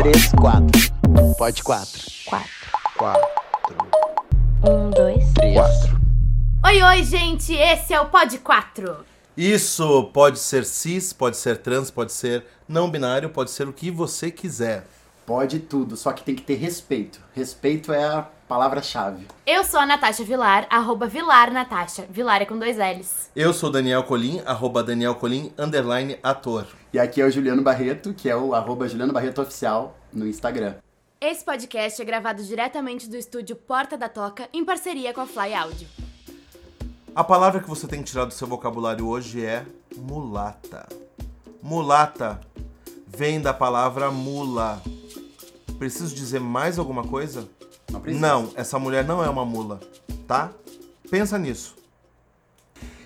três, quatro. Pode quatro. Quatro. Quatro. Um, dois. Três. Quatro. Oi, oi, gente! Esse é o Pod 4. Isso pode ser cis, pode ser trans, pode ser não binário, pode ser o que você quiser. Pode tudo, só que tem que ter respeito. Respeito é a palavra-chave. Eu sou a Natasha Vilar, arroba Vilar Natasha. Vilar é com dois L's. Eu sou Daniel Colim, arroba Daniel Colim, underline ator. E aqui é o Juliano Barreto, que é o arroba Juliano Barreto Oficial no Instagram. Esse podcast é gravado diretamente do estúdio Porta da Toca, em parceria com a Fly Audio. A palavra que você tem que tirar do seu vocabulário hoje é mulata. Mulata vem da palavra mula. Preciso dizer mais alguma coisa? Não precisa. Não, essa mulher não é uma mula, tá? Pensa nisso.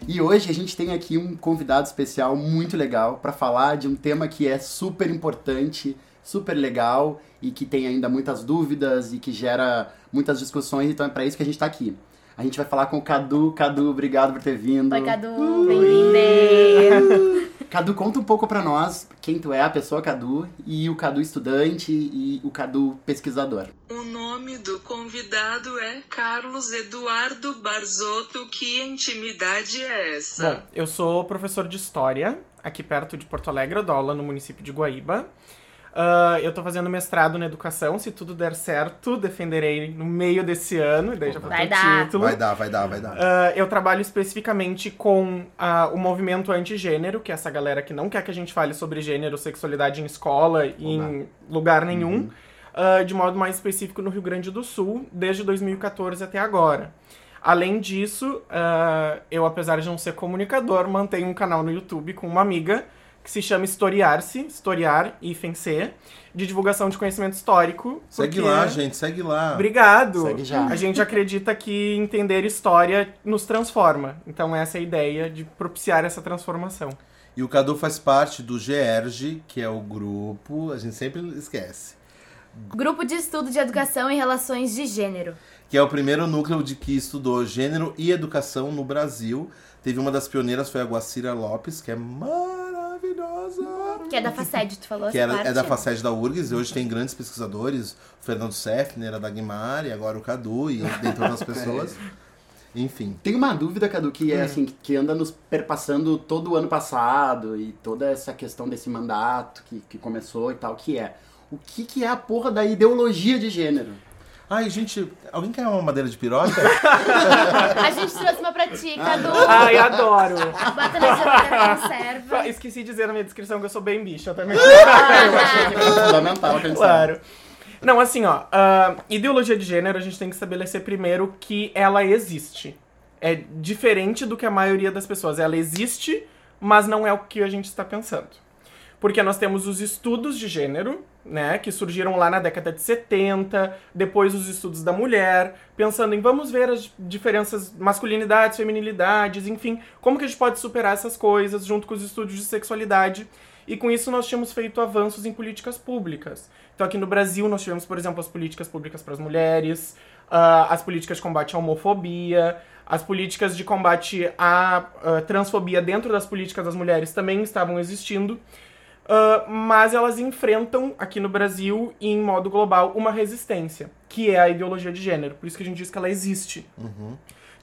E hoje a gente tem aqui um convidado especial muito legal para falar de um tema que é super importante, super legal e que tem ainda muitas dúvidas e que gera muitas discussões, então é para isso que a gente tá aqui. A gente vai falar com o Cadu. Cadu, obrigado por ter vindo. Oi, Cadu! Bem-vindo! Cadu, conta um pouco pra nós quem tu é, a pessoa Cadu, e o Cadu estudante e o Cadu pesquisador. O nome do convidado é Carlos Eduardo Barzotto. Que intimidade é essa? Bom, eu sou professor de História, aqui perto de Porto Alegre, eu dou aula no município de Guaíba. Ah, eu tô fazendo mestrado na educação, se tudo der certo, defenderei no meio desse ano, e daí já vou Vai ter dar. título. Vai dar, vai dar, vai dar. Ah, eu trabalho especificamente com ah, o movimento antigênero, que é essa galera que não quer que a gente fale sobre gênero, sexualidade em escola e em lugar nenhum, ah, de modo mais específico no Rio Grande do Sul, desde 2014 até agora. Além disso, eu, apesar de não ser comunicador, mantenho um canal no YouTube com uma amiga que se chama Historiar-se, Historiar hífen C, de divulgação de conhecimento histórico. Segue porque- lá, gente, segue lá. Obrigado! Segue já. A gente acredita que entender história nos transforma. Então essa é a ideia de propiciar essa transformação. E o Cadu faz parte do GERG, que é o grupo, a gente sempre esquece, Grupo de Estudo de Educação e Relações de Gênero. que é o primeiro núcleo de que estudou gênero e educação no Brasil. Teve uma das pioneiras, foi a Guacira Lopes, que é maravilhosa. Que é da FACED, tu falou Que essa era, parte? é da FACED da URGS, e hoje tem grandes pesquisadores, o Fernando Sefner, a Dagmar, e agora o Cadu, e dentre outras pessoas. Enfim. Tem uma dúvida, Cadu, que é assim, que anda nos perpassando todo o ano passado e toda essa questão desse mandato que, que começou e tal, que é o que, que é a porra da ideologia de gênero? Ai, gente, alguém quer uma madeira de piroca? A gente trouxe uma pra ti, Cadu. Ai, adoro! Bota na geladeira, conserva. Esqueci de dizer na minha descrição que eu sou bem bicha também. Fundamental que a gente claro. Não, assim, ó, a ideologia de gênero a gente tem que estabelecer primeiro que ela existe. É diferente do que a maioria das pessoas. Ela existe, mas não é o que a gente está pensando. Porque nós temos os estudos de gênero, né, que surgiram lá na década de 70, depois os estudos da mulher, pensando em vamos ver as diferenças, masculinidades, feminilidades, enfim, como que a gente pode superar essas coisas junto com os estudos de sexualidade. E com isso nós tínhamos feito avanços em políticas públicas. Então aqui no Brasil nós tivemos, por exemplo, as políticas públicas para as mulheres, ah, as políticas de combate à homofobia, as políticas de combate à ah, transfobia dentro das políticas das mulheres também estavam existindo. Uh, mas elas enfrentam aqui no Brasil e em modo global uma resistência, que é a ideologia de gênero. Por isso que a gente diz que ela existe.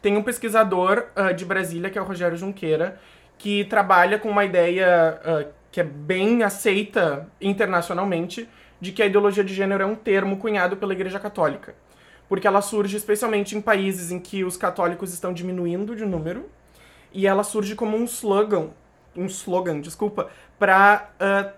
Tem um pesquisador uh, de Brasília, que é o Rogério Junqueira, que trabalha com uma ideia uh, que é bem aceita internacionalmente, de que a ideologia de gênero é um termo cunhado pela Igreja Católica. Porque ela surge especialmente em países em que os católicos estão diminuindo de número, e ela surge como um slogan, um slogan, desculpa, para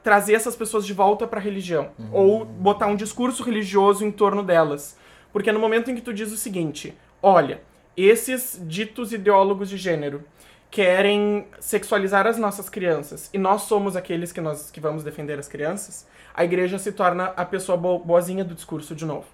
trazer essas pessoas de volta para a religião ou botar um discurso religioso em torno delas. Porque no momento em que tu diz o seguinte, olha, esses ditos ideólogos de gênero querem sexualizar as nossas crianças e nós somos aqueles que nós que vamos defender as crianças, a igreja se torna a pessoa bo boazinha do discurso de novo.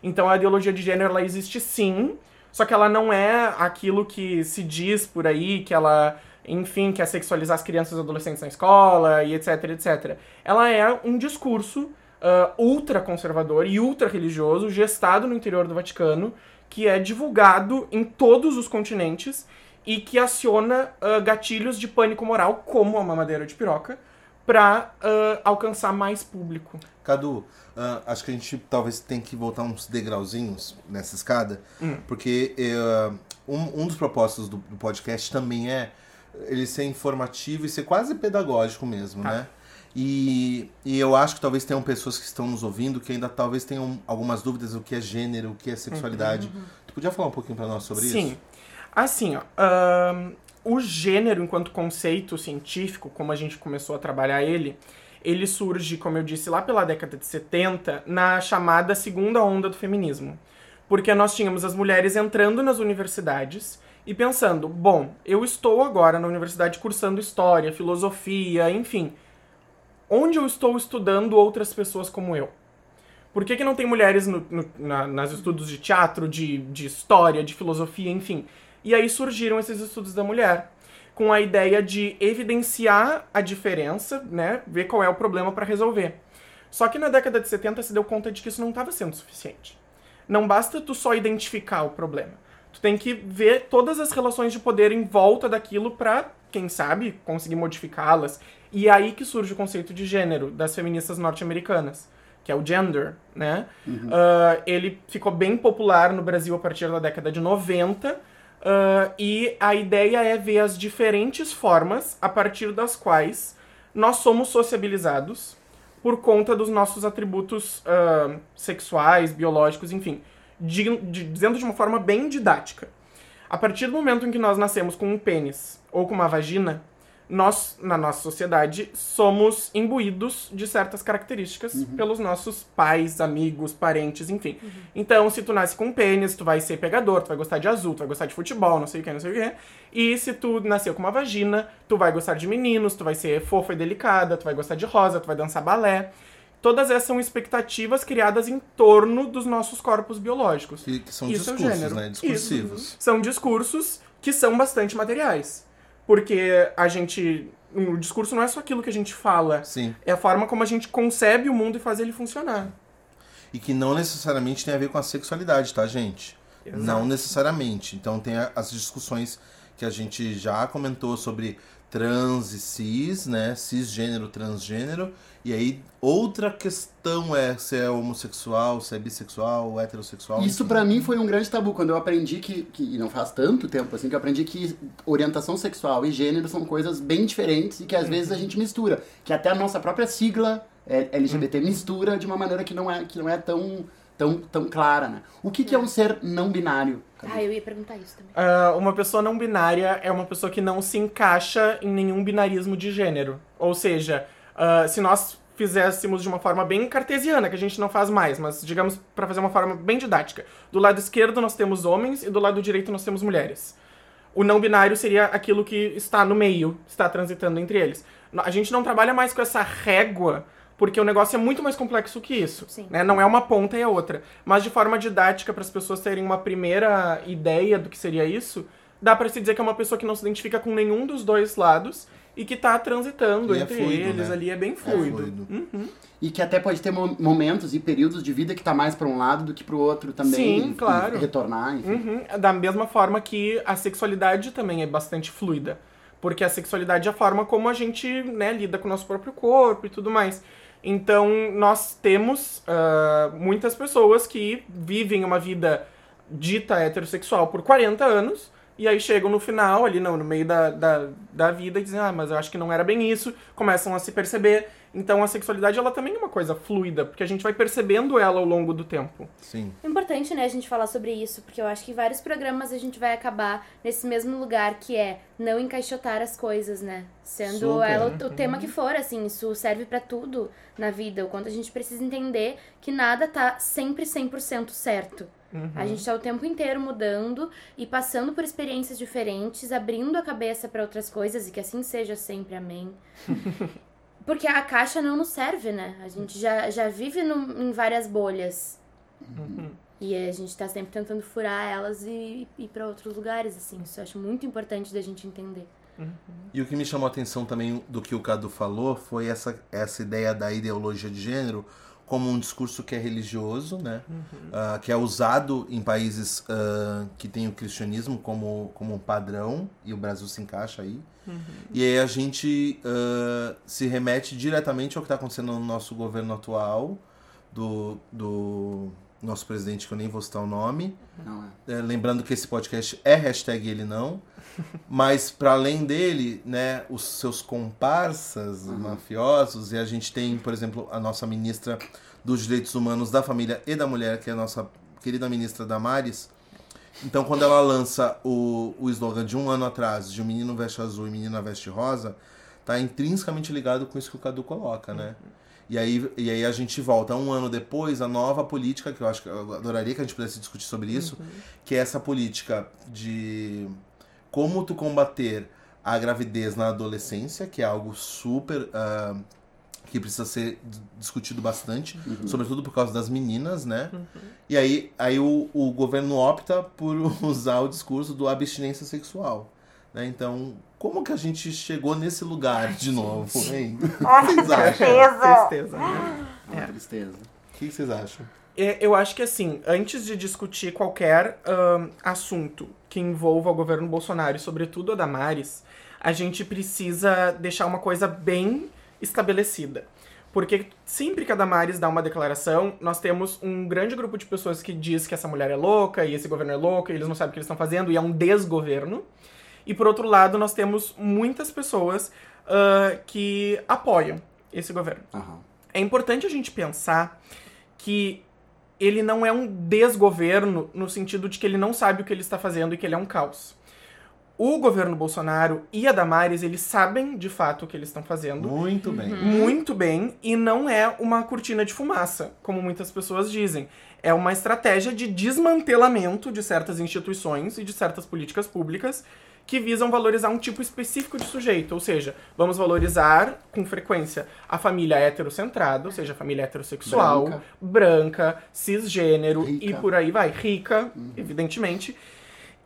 Então a ideologia de gênero ela existe sim, só que ela não é aquilo que se diz por aí, que ela, enfim, quer sexualizar as crianças e adolescentes na escola e etc, etc. Ela é um discurso ah, ultra conservador e ultra religioso, gestado no interior do Vaticano, que é divulgado em todos os continentes e que aciona ah, gatilhos de pânico moral, como a mamadeira de piroca, pra ah, alcançar mais público. Cadu, ah, acho que a gente talvez tem que voltar uns degrauzinhos nessa escada, porque eh, um, um dos propósitos do, do podcast também é ele ser informativo e ser quase pedagógico mesmo, Tá. né? E, e eu acho que talvez tenham pessoas que estão nos ouvindo que ainda talvez tenham algumas dúvidas do que é gênero, o que é sexualidade. Tu podia falar um pouquinho pra nós sobre Sim. isso? Assim, ó, ahn, o gênero enquanto conceito científico, como a gente começou a trabalhar ele, ele surge, como eu disse, lá pela década de 70, na chamada segunda onda do feminismo. Porque nós tínhamos as mulheres entrando nas universidades e pensando, bom, eu estou agora na universidade cursando história, filosofia, enfim. Onde eu estou estudando outras pessoas como eu? Por que, que não tem mulheres no, no, na, nas estudos de teatro, de, de história, de filosofia, enfim? E aí surgiram esses estudos da mulher, com a ideia de evidenciar a diferença, né? Ver qual é o problema para resolver. Só que na década de 70 se deu conta de que isso não estava sendo suficiente. Não basta tu só identificar o problema. Tu tem que ver todas as relações de poder em volta daquilo pra, quem sabe, conseguir modificá-las. E é aí que surge o conceito de gênero das feministas norte-americanas, que é o gender, né? Ah, ele ficou bem popular no Brasil a partir da década de 90. ah, e a ideia é ver as diferentes formas a partir das quais nós somos sociabilizados por conta dos nossos atributos ah, sexuais, biológicos, enfim. Di- di- dizendo de uma forma bem didática. A partir do momento em que nós nascemos com um pênis ou com uma vagina, nós, na nossa sociedade, somos imbuídos de certas características pelos nossos pais, amigos, parentes, enfim. Então, se tu nasce com um pênis, tu vai ser pegador, tu vai gostar de azul, tu vai gostar de futebol, não sei o que, não sei o que. E se tu nasceu com uma vagina, tu vai gostar de meninos, tu vai ser fofa e delicada, tu vai gostar de rosa, tu vai dançar balé. Todas essas são expectativas criadas em torno dos nossos corpos biológicos. Que, que são Isso é discursos, gênero. né? Discursivos. Isso. São discursos que são bastante materiais. Porque a gente. O discurso não é só aquilo que a gente fala. Sim. É a forma como a gente concebe o mundo e faz ele funcionar. E que não necessariamente tem a ver com a sexualidade, tá, gente? Exato. Não necessariamente. Então tem as discussões que a gente já comentou sobre trans e cis, né? Cisgênero, transgênero. E aí, outra questão é se é homossexual, se é bissexual, heterossexual. Isso pra mim foi um grande tabu quando eu aprendi que, que e não faz tanto tempo assim que eu aprendi que orientação sexual e gênero são coisas bem diferentes e que às vezes a gente mistura, que até a nossa própria sigla é, LGBT mistura de uma maneira que não é que não é tão tão, tão clara, né? O que, que é um ser não binário? Ah, eu ia perguntar isso também. Ah, uma pessoa não binária é uma pessoa que não se encaixa em nenhum binarismo de gênero. Ou seja, ah, se nós fizéssemos de uma forma bem cartesiana, que a gente não faz mais, mas digamos para fazer uma forma bem didática. Do lado esquerdo nós temos homens e do lado direito nós temos mulheres. O não binário seria aquilo que está no meio, está transitando entre eles. A gente não trabalha mais com essa régua, porque o negócio é muito mais complexo que isso. Sim. né? Não é uma ponta e a outra. Mas de forma didática, para as pessoas terem uma primeira ideia do que seria isso, dá para se dizer que é uma pessoa que não se identifica com nenhum dos dois lados e que tá transitando E é entre fluido, eles né? ali, é bem É fluido. fluido. Uhum. E que até pode ter mo- momentos e períodos de vida que tá mais pra um lado do que pro outro também. Sim, claro. E retornar, enfim. Uhum. Da mesma forma que a sexualidade também é bastante fluida. Porque a sexualidade é a forma como a gente né, lida com o nosso próprio corpo e tudo mais. Então, nós temos ah, muitas pessoas que vivem uma vida dita heterossexual por 40 anos, e aí chegam no final, ali não, no meio da, da, da vida, e dizem, ah, mas eu acho que não era bem isso, começam a se perceber. Então, a sexualidade, ela também é uma coisa fluida, porque a gente vai percebendo ela ao longo do tempo. Sim. É importante, né, a gente falar sobre isso, porque eu acho que em vários programas a gente vai acabar nesse mesmo lugar que é não encaixotar as coisas, né? Sendo Super. ela o, o tema que for, assim, isso serve pra tudo na vida. O quanto a gente precisa entender que nada tá sempre 100% certo. A gente tá o tempo inteiro mudando e passando por experiências diferentes, abrindo a cabeça pra outras coisas e que assim seja sempre, amém. Porque a caixa não nos serve, né? A gente já, já vive num- em várias bolhas. E a gente tá sempre tentando furar elas e e ir pra outros lugares, assim. Isso eu acho muito importante da gente entender. E o que me chamou a atenção também do que o Cadu falou foi essa, essa ideia da ideologia de gênero como um discurso que é religioso, né? Ah, que é usado em países ah, que têm o cristianismo como, como um padrão, e o Brasil se encaixa aí. E aí a gente ah, se remete diretamente ao que está acontecendo no nosso governo atual, do, do nosso presidente, que eu nem vou citar o nome. É. É, lembrando que esse podcast é hashtag ele não. Mas para além dele, né, os seus comparsas mafiosos, e a gente tem, por exemplo, a nossa ministra dos Direitos Humanos da Família e da Mulher, que é a nossa querida ministra Damares. Então, quando ela lança o, o slogan de um ano atrás, de um menino veste azul e menina veste rosa, tá intrinsecamente ligado com isso que o Cadu coloca, né? E aí, e aí a gente volta um ano depois, a nova política, que eu acho que eu adoraria que a gente pudesse discutir sobre isso, que é essa política de como tu combater a gravidez na adolescência, que é algo super. ah, que precisa ser discutido bastante, sobretudo por causa das meninas, né? E aí, aí o, o governo opta por usar o discurso do abstinência sexual. Né? Então, como que a gente chegou nesse lugar de novo, hein? Vocês acham? Tristeza, né? Uma tristeza. O que vocês acham? É, Eu acho que assim, antes de discutir qualquer assunto que envolva o governo Bolsonaro e sobretudo a Damares, a gente precisa deixar uma coisa bem estabelecida. Porque sempre que a Damares dá uma declaração, nós temos um grande grupo de pessoas que diz que essa mulher é louca e esse governo é louco e eles não sabem o que eles estão fazendo e é um desgoverno. E por outro lado, nós temos muitas pessoas ah, que apoiam esse governo. Aham. É importante a gente pensar que ele não é um desgoverno no sentido de que ele não sabe o que ele está fazendo e que ele é um caos. O governo Bolsonaro e a Damares, eles sabem de fato o que eles estão fazendo Muito bem. muito bem e não é uma cortina de fumaça, como muitas pessoas dizem. É uma estratégia de desmantelamento de certas instituições e de certas políticas públicas que visam valorizar um tipo específico de sujeito, ou seja, vamos valorizar com frequência a família heterocentrada, ou seja, a família heterossexual, Branca. branca, cisgênero Rica. e por aí vai, rica, evidentemente.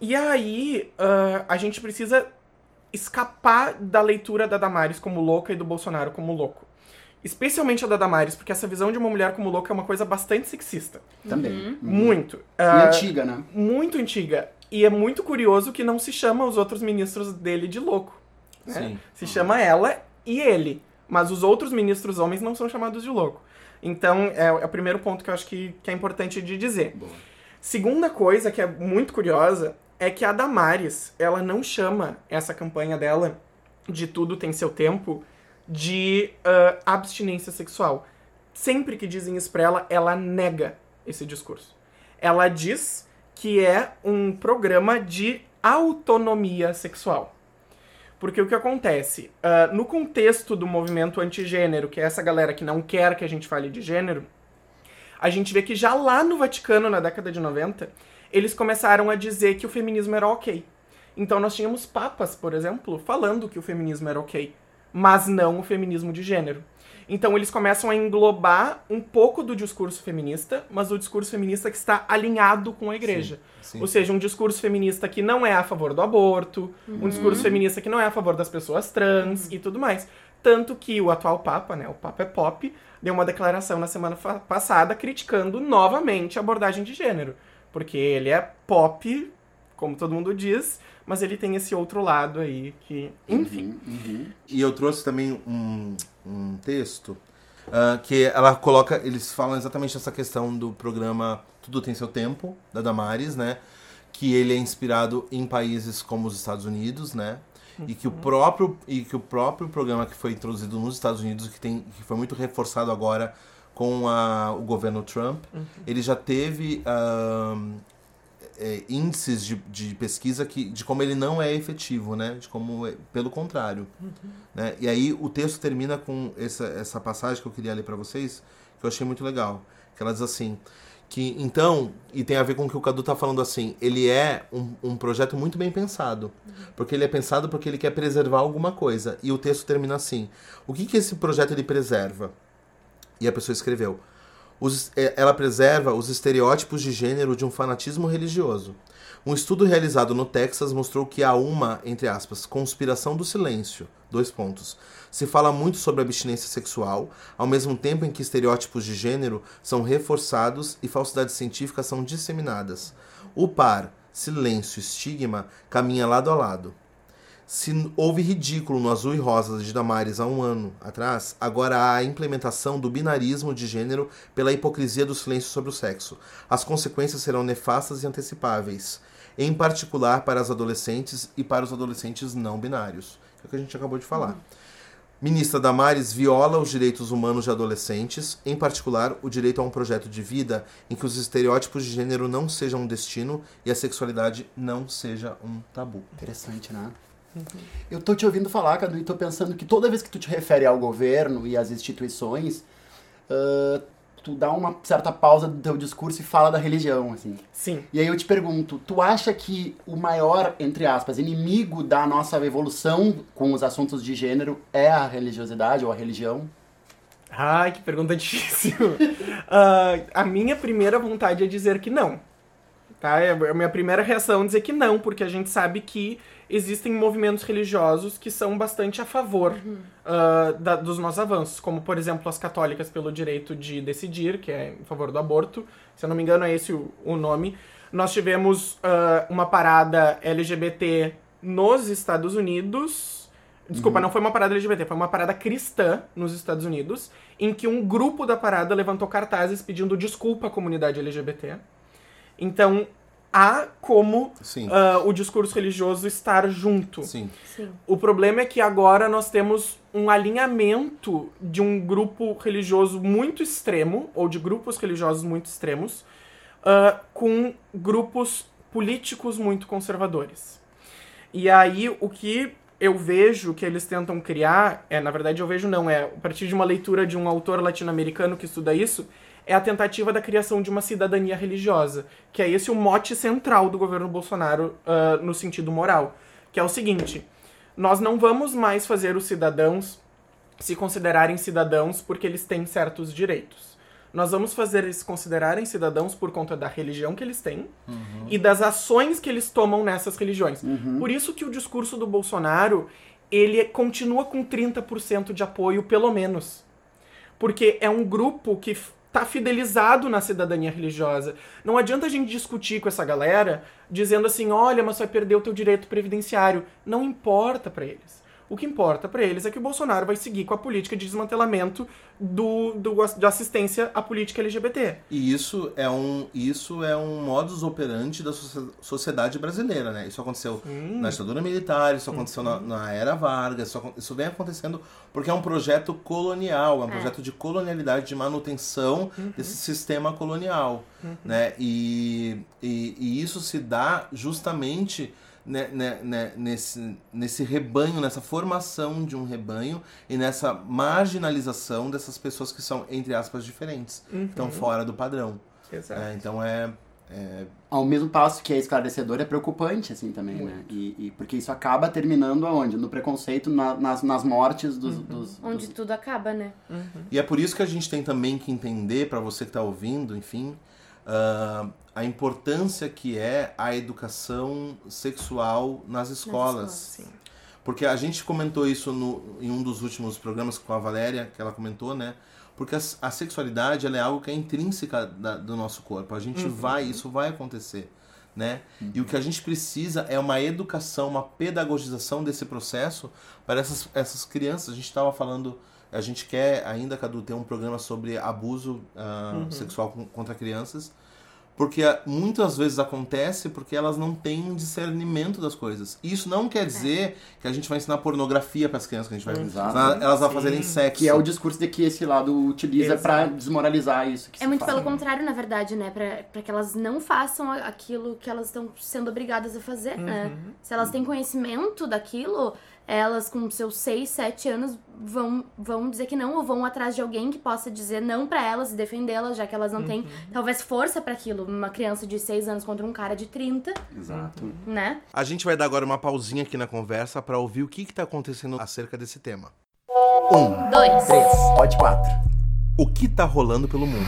E aí, ah, a gente precisa escapar da leitura da Damares como louca e do Bolsonaro como louco. Especialmente a da Damares, porque essa visão de uma mulher como louca é uma coisa bastante sexista. Também. Uhum. Muito. E Ah, antiga, né? muito antiga. E é muito curioso que não se chama os outros ministros dele de louco. né? Sim. Se chama ela e ele. Mas os outros ministros homens não são chamados de louco. Então, é, é o primeiro ponto que eu acho que, que é importante de dizer. Boa. Segunda coisa que é muito curiosa é que a Damares, ela não chama essa campanha dela de tudo tem seu tempo de ah, abstinência sexual. Sempre que dizem isso pra ela, ela nega esse discurso. Ela diz que é um programa de autonomia sexual. Porque o que acontece? Ah, no contexto do movimento antigênero, que é essa galera que não quer que a gente fale de gênero, a gente vê que já lá no Vaticano, na década de 90, eles começaram a dizer que o feminismo era ok. Então nós tínhamos papas, por exemplo, falando que o feminismo era ok, mas não o feminismo de gênero. Então eles começam a englobar um pouco do discurso feminista, mas o discurso feminista que está alinhado com a igreja. Sim. Ou seja, um discurso feminista que não é a favor do aborto, um discurso feminista que não é a favor das pessoas trans e tudo mais. Tanto que o atual Papa, né, o Papa é Pop, deu uma declaração na semana passada criticando novamente a abordagem de gênero. Porque ele é pop, como todo mundo diz, mas ele tem esse outro lado aí que, enfim. Uhum, uhum. E eu trouxe também um, um texto ah, que ela coloca, eles falam exatamente essa questão do programa Tudo Tem Seu Tempo, da Damares, né? Que ele é inspirado em países como os Estados Unidos, né? E que o próprio e que o próprio programa que foi introduzido nos Estados Unidos, que tem que foi muito reforçado agora com a, o governo Trump, ele já teve ahn, é, índices de, de pesquisa que, de como ele não é efetivo, né? De como, é- pelo contrário. Né? E aí o texto termina com essa, essa passagem que eu queria ler para vocês, que eu achei muito legal. Que ela diz assim, que então, e tem a ver com o que o Cadu tá falando assim, ele é um, um projeto muito bem pensado. Porque ele é pensado porque ele quer preservar alguma coisa. E o texto termina assim, o que que esse projeto ele preserva? E a pessoa escreveu, Os- é, ela preserva os estereótipos de gênero de um fanatismo religioso. Um estudo realizado no Texas mostrou que há uma, entre aspas, conspiração do silêncio. Dois pontos. Se fala muito sobre abstinência sexual, ao mesmo tempo em que estereótipos de gênero são reforçados e falsidades científicas são disseminadas. O par, silêncio estigma caminha lado a lado. Se houve ridículo no Azul e Rosa de Damares há um ano atrás, agora há a implementação do binarismo de gênero pela hipocrisia do silêncio sobre o sexo. As consequências serão nefastas e antecipáveis, em particular para as adolescentes e para os adolescentes não binários. É o que a gente acabou de falar. Ministra Damares viola os direitos humanos de adolescentes, em particular o direito a um projeto de vida em que os estereótipos de gênero não sejam um destino e a sexualidade não seja um tabu. Interessante, né? Eu tô te ouvindo falar, Cadu, e tô pensando que toda vez que tu te refere ao governo e às instituições, ah, tu dá uma certa pausa do teu discurso e fala da religião, assim. Sim. E aí eu te pergunto, tu acha que o maior, entre aspas, inimigo da nossa evolução com os assuntos de gênero é a religiosidade ou a religião? Ai, que pergunta difícil. Ah, a minha primeira vontade é dizer que não. Tá? É A minha primeira reação é dizer que não, porque a gente sabe que existem movimentos religiosos que são bastante a favor ah, da- dos nossos avanços, como, por exemplo, as católicas pelo direito de decidir, que é em favor do aborto. Se eu não me engano, é esse o, o nome. Nós tivemos ah, uma parada LGBT nos Estados Unidos. Desculpa, não foi uma parada LGBT, foi uma parada cristã nos Estados Unidos, em que um grupo da parada levantou cartazes pedindo desculpa à comunidade LGBT. Então, há como Sim. ah, o discurso religioso estar junto. Sim. Sim. O problema é que agora nós temos um alinhamento de um grupo religioso muito extremo, ou de grupos religiosos muito extremos, ah, com grupos políticos muito conservadores. E aí, o que eu vejo que eles tentam criar, é, na verdade eu vejo não, é a partir de uma leitura de um autor latino-americano que estuda isso, é a tentativa da criação de uma cidadania religiosa, que é esse o mote central do governo Bolsonaro ah, no sentido moral, que é o seguinte, nós não vamos mais fazer os cidadãos se considerarem cidadãos porque eles têm certos direitos. Nós vamos fazer eles se considerarem cidadãos por conta da religião que eles têm e das ações que eles tomam nessas religiões. Por isso que o discurso do Bolsonaro, ele continua com 30% de apoio, pelo menos. Porque é um grupo que tá fidelizado na cidadania religiosa. Não adianta a gente discutir com essa galera dizendo assim, olha, mas vai perder o teu direito previdenciário. Não importa pra eles. O que importa pra eles é que o Bolsonaro vai seguir com a política de desmantelamento do, do, da assistência à política LGBT. E isso é um, isso é um modus operandi da socie- sociedade brasileira, né? Isso aconteceu na ditadura militar, isso aconteceu na, na era Vargas, isso, isso vem acontecendo porque é um projeto colonial, é um projeto de colonialidade, de manutenção desse sistema colonial, né? E, e, e isso se dá justamente né, né, né, nesse, nesse rebanho, nessa formação de um rebanho e nessa marginalização dessas pessoas que são, entre aspas, diferentes, que estão fora do padrão. Exato. É, então é, é- Ao mesmo passo que é esclarecedor, é preocupante, assim, também, né? E, e porque isso acaba terminando aonde? No preconceito, na- nas, nas mortes dos... dos- Onde dos- tudo acaba, né? E é por isso que a gente tem também que entender, para você que está ouvindo, enfim, ah, a importância que é a educação sexual nas escolas. escolas. Sim. Porque a gente comentou isso no, em um dos últimos programas com a Valéria, que ela comentou, né? Porque a, a sexualidade ela é algo que é intrínseca da- do nosso corpo. A gente vai, isso vai acontecer, né? E o que a gente precisa é uma educação, uma pedagogização desse processo para essas, essas crianças. A gente estava falando, a gente quer ainda, Cadu, ter um programa sobre abuso ah, sexual com- contra crianças. Porque ah, muitas vezes acontece porque elas não têm um discernimento das coisas. E isso não quer dizer que a gente vai ensinar pornografia para as crianças, que a gente vai ensinar elas a Sim. fazerem sexo. Que é o discurso de que esse lado utiliza pra desmoralizar isso. Que É muito faz. pelo contrário, na verdade, né? Pra, pra que elas não façam aquilo que elas estão sendo obrigadas a fazer, né? Se elas têm conhecimento daquilo, elas com seus 6, 7 anos vão, vão dizer que não, ou vão atrás de alguém que possa dizer não pra elas e defendê-las, já que elas não têm talvez força pra aquilo. Uma criança de 6 anos contra um cara de 30, Exato. né? A gente vai dar agora uma pausinha aqui na conversa para ouvir o que está acontecendo acerca desse tema. Um, Dois. três, pode quatro. O que tá rolando pelo mundo?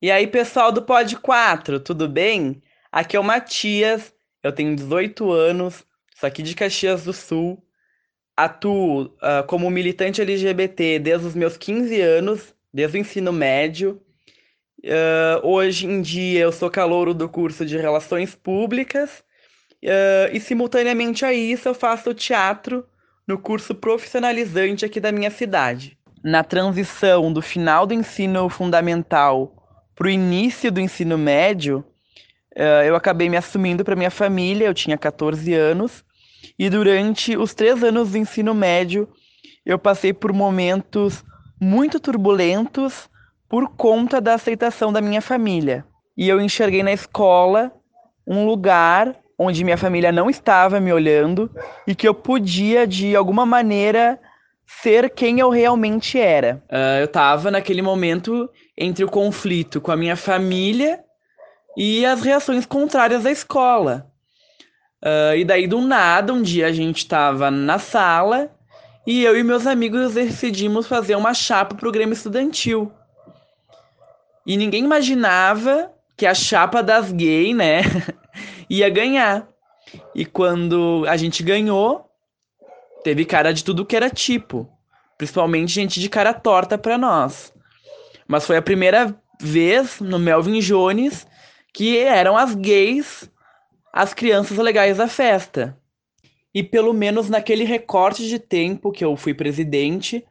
E aí, pessoal do Pod 4, tudo bem? Aqui é o Matias, eu tenho 18 anos, sou aqui de Caxias do Sul, atuo uh, como militante LGBT desde os meus 15 anos, desde o ensino médio. Uh, hoje em dia eu sou calouro do curso de Relações Públicas uh, e, simultaneamente a isso, eu faço teatro no curso profissionalizante aqui da minha cidade. Na transição do final do ensino fundamental para o início do ensino médio, eu acabei me assumindo para minha família, eu tinha 14 anos, e durante os três anos do ensino médio, eu passei por momentos muito turbulentos por conta da aceitação da minha família. E eu enxerguei na escola um lugar onde minha família não estava me olhando e que eu podia, de alguma maneira, ser quem eu realmente era. Uh, eu estava naquele momento entre o conflito com a minha família e as reações contrárias da escola. Uh, e daí, do nada, um dia a gente estava na sala e eu e meus amigos decidimos fazer uma chapa pro Grêmio Estudantil. E ninguém imaginava que a chapa das gays, né, ia ganhar. E quando a gente ganhou, teve cara de tudo que era tipo. Principalmente gente de cara torta pra nós. Mas foi a primeira vez no Melvin Jones que eram as gays as crianças legais da festa. E pelo menos naquele recorte de tempo que eu fui presidente,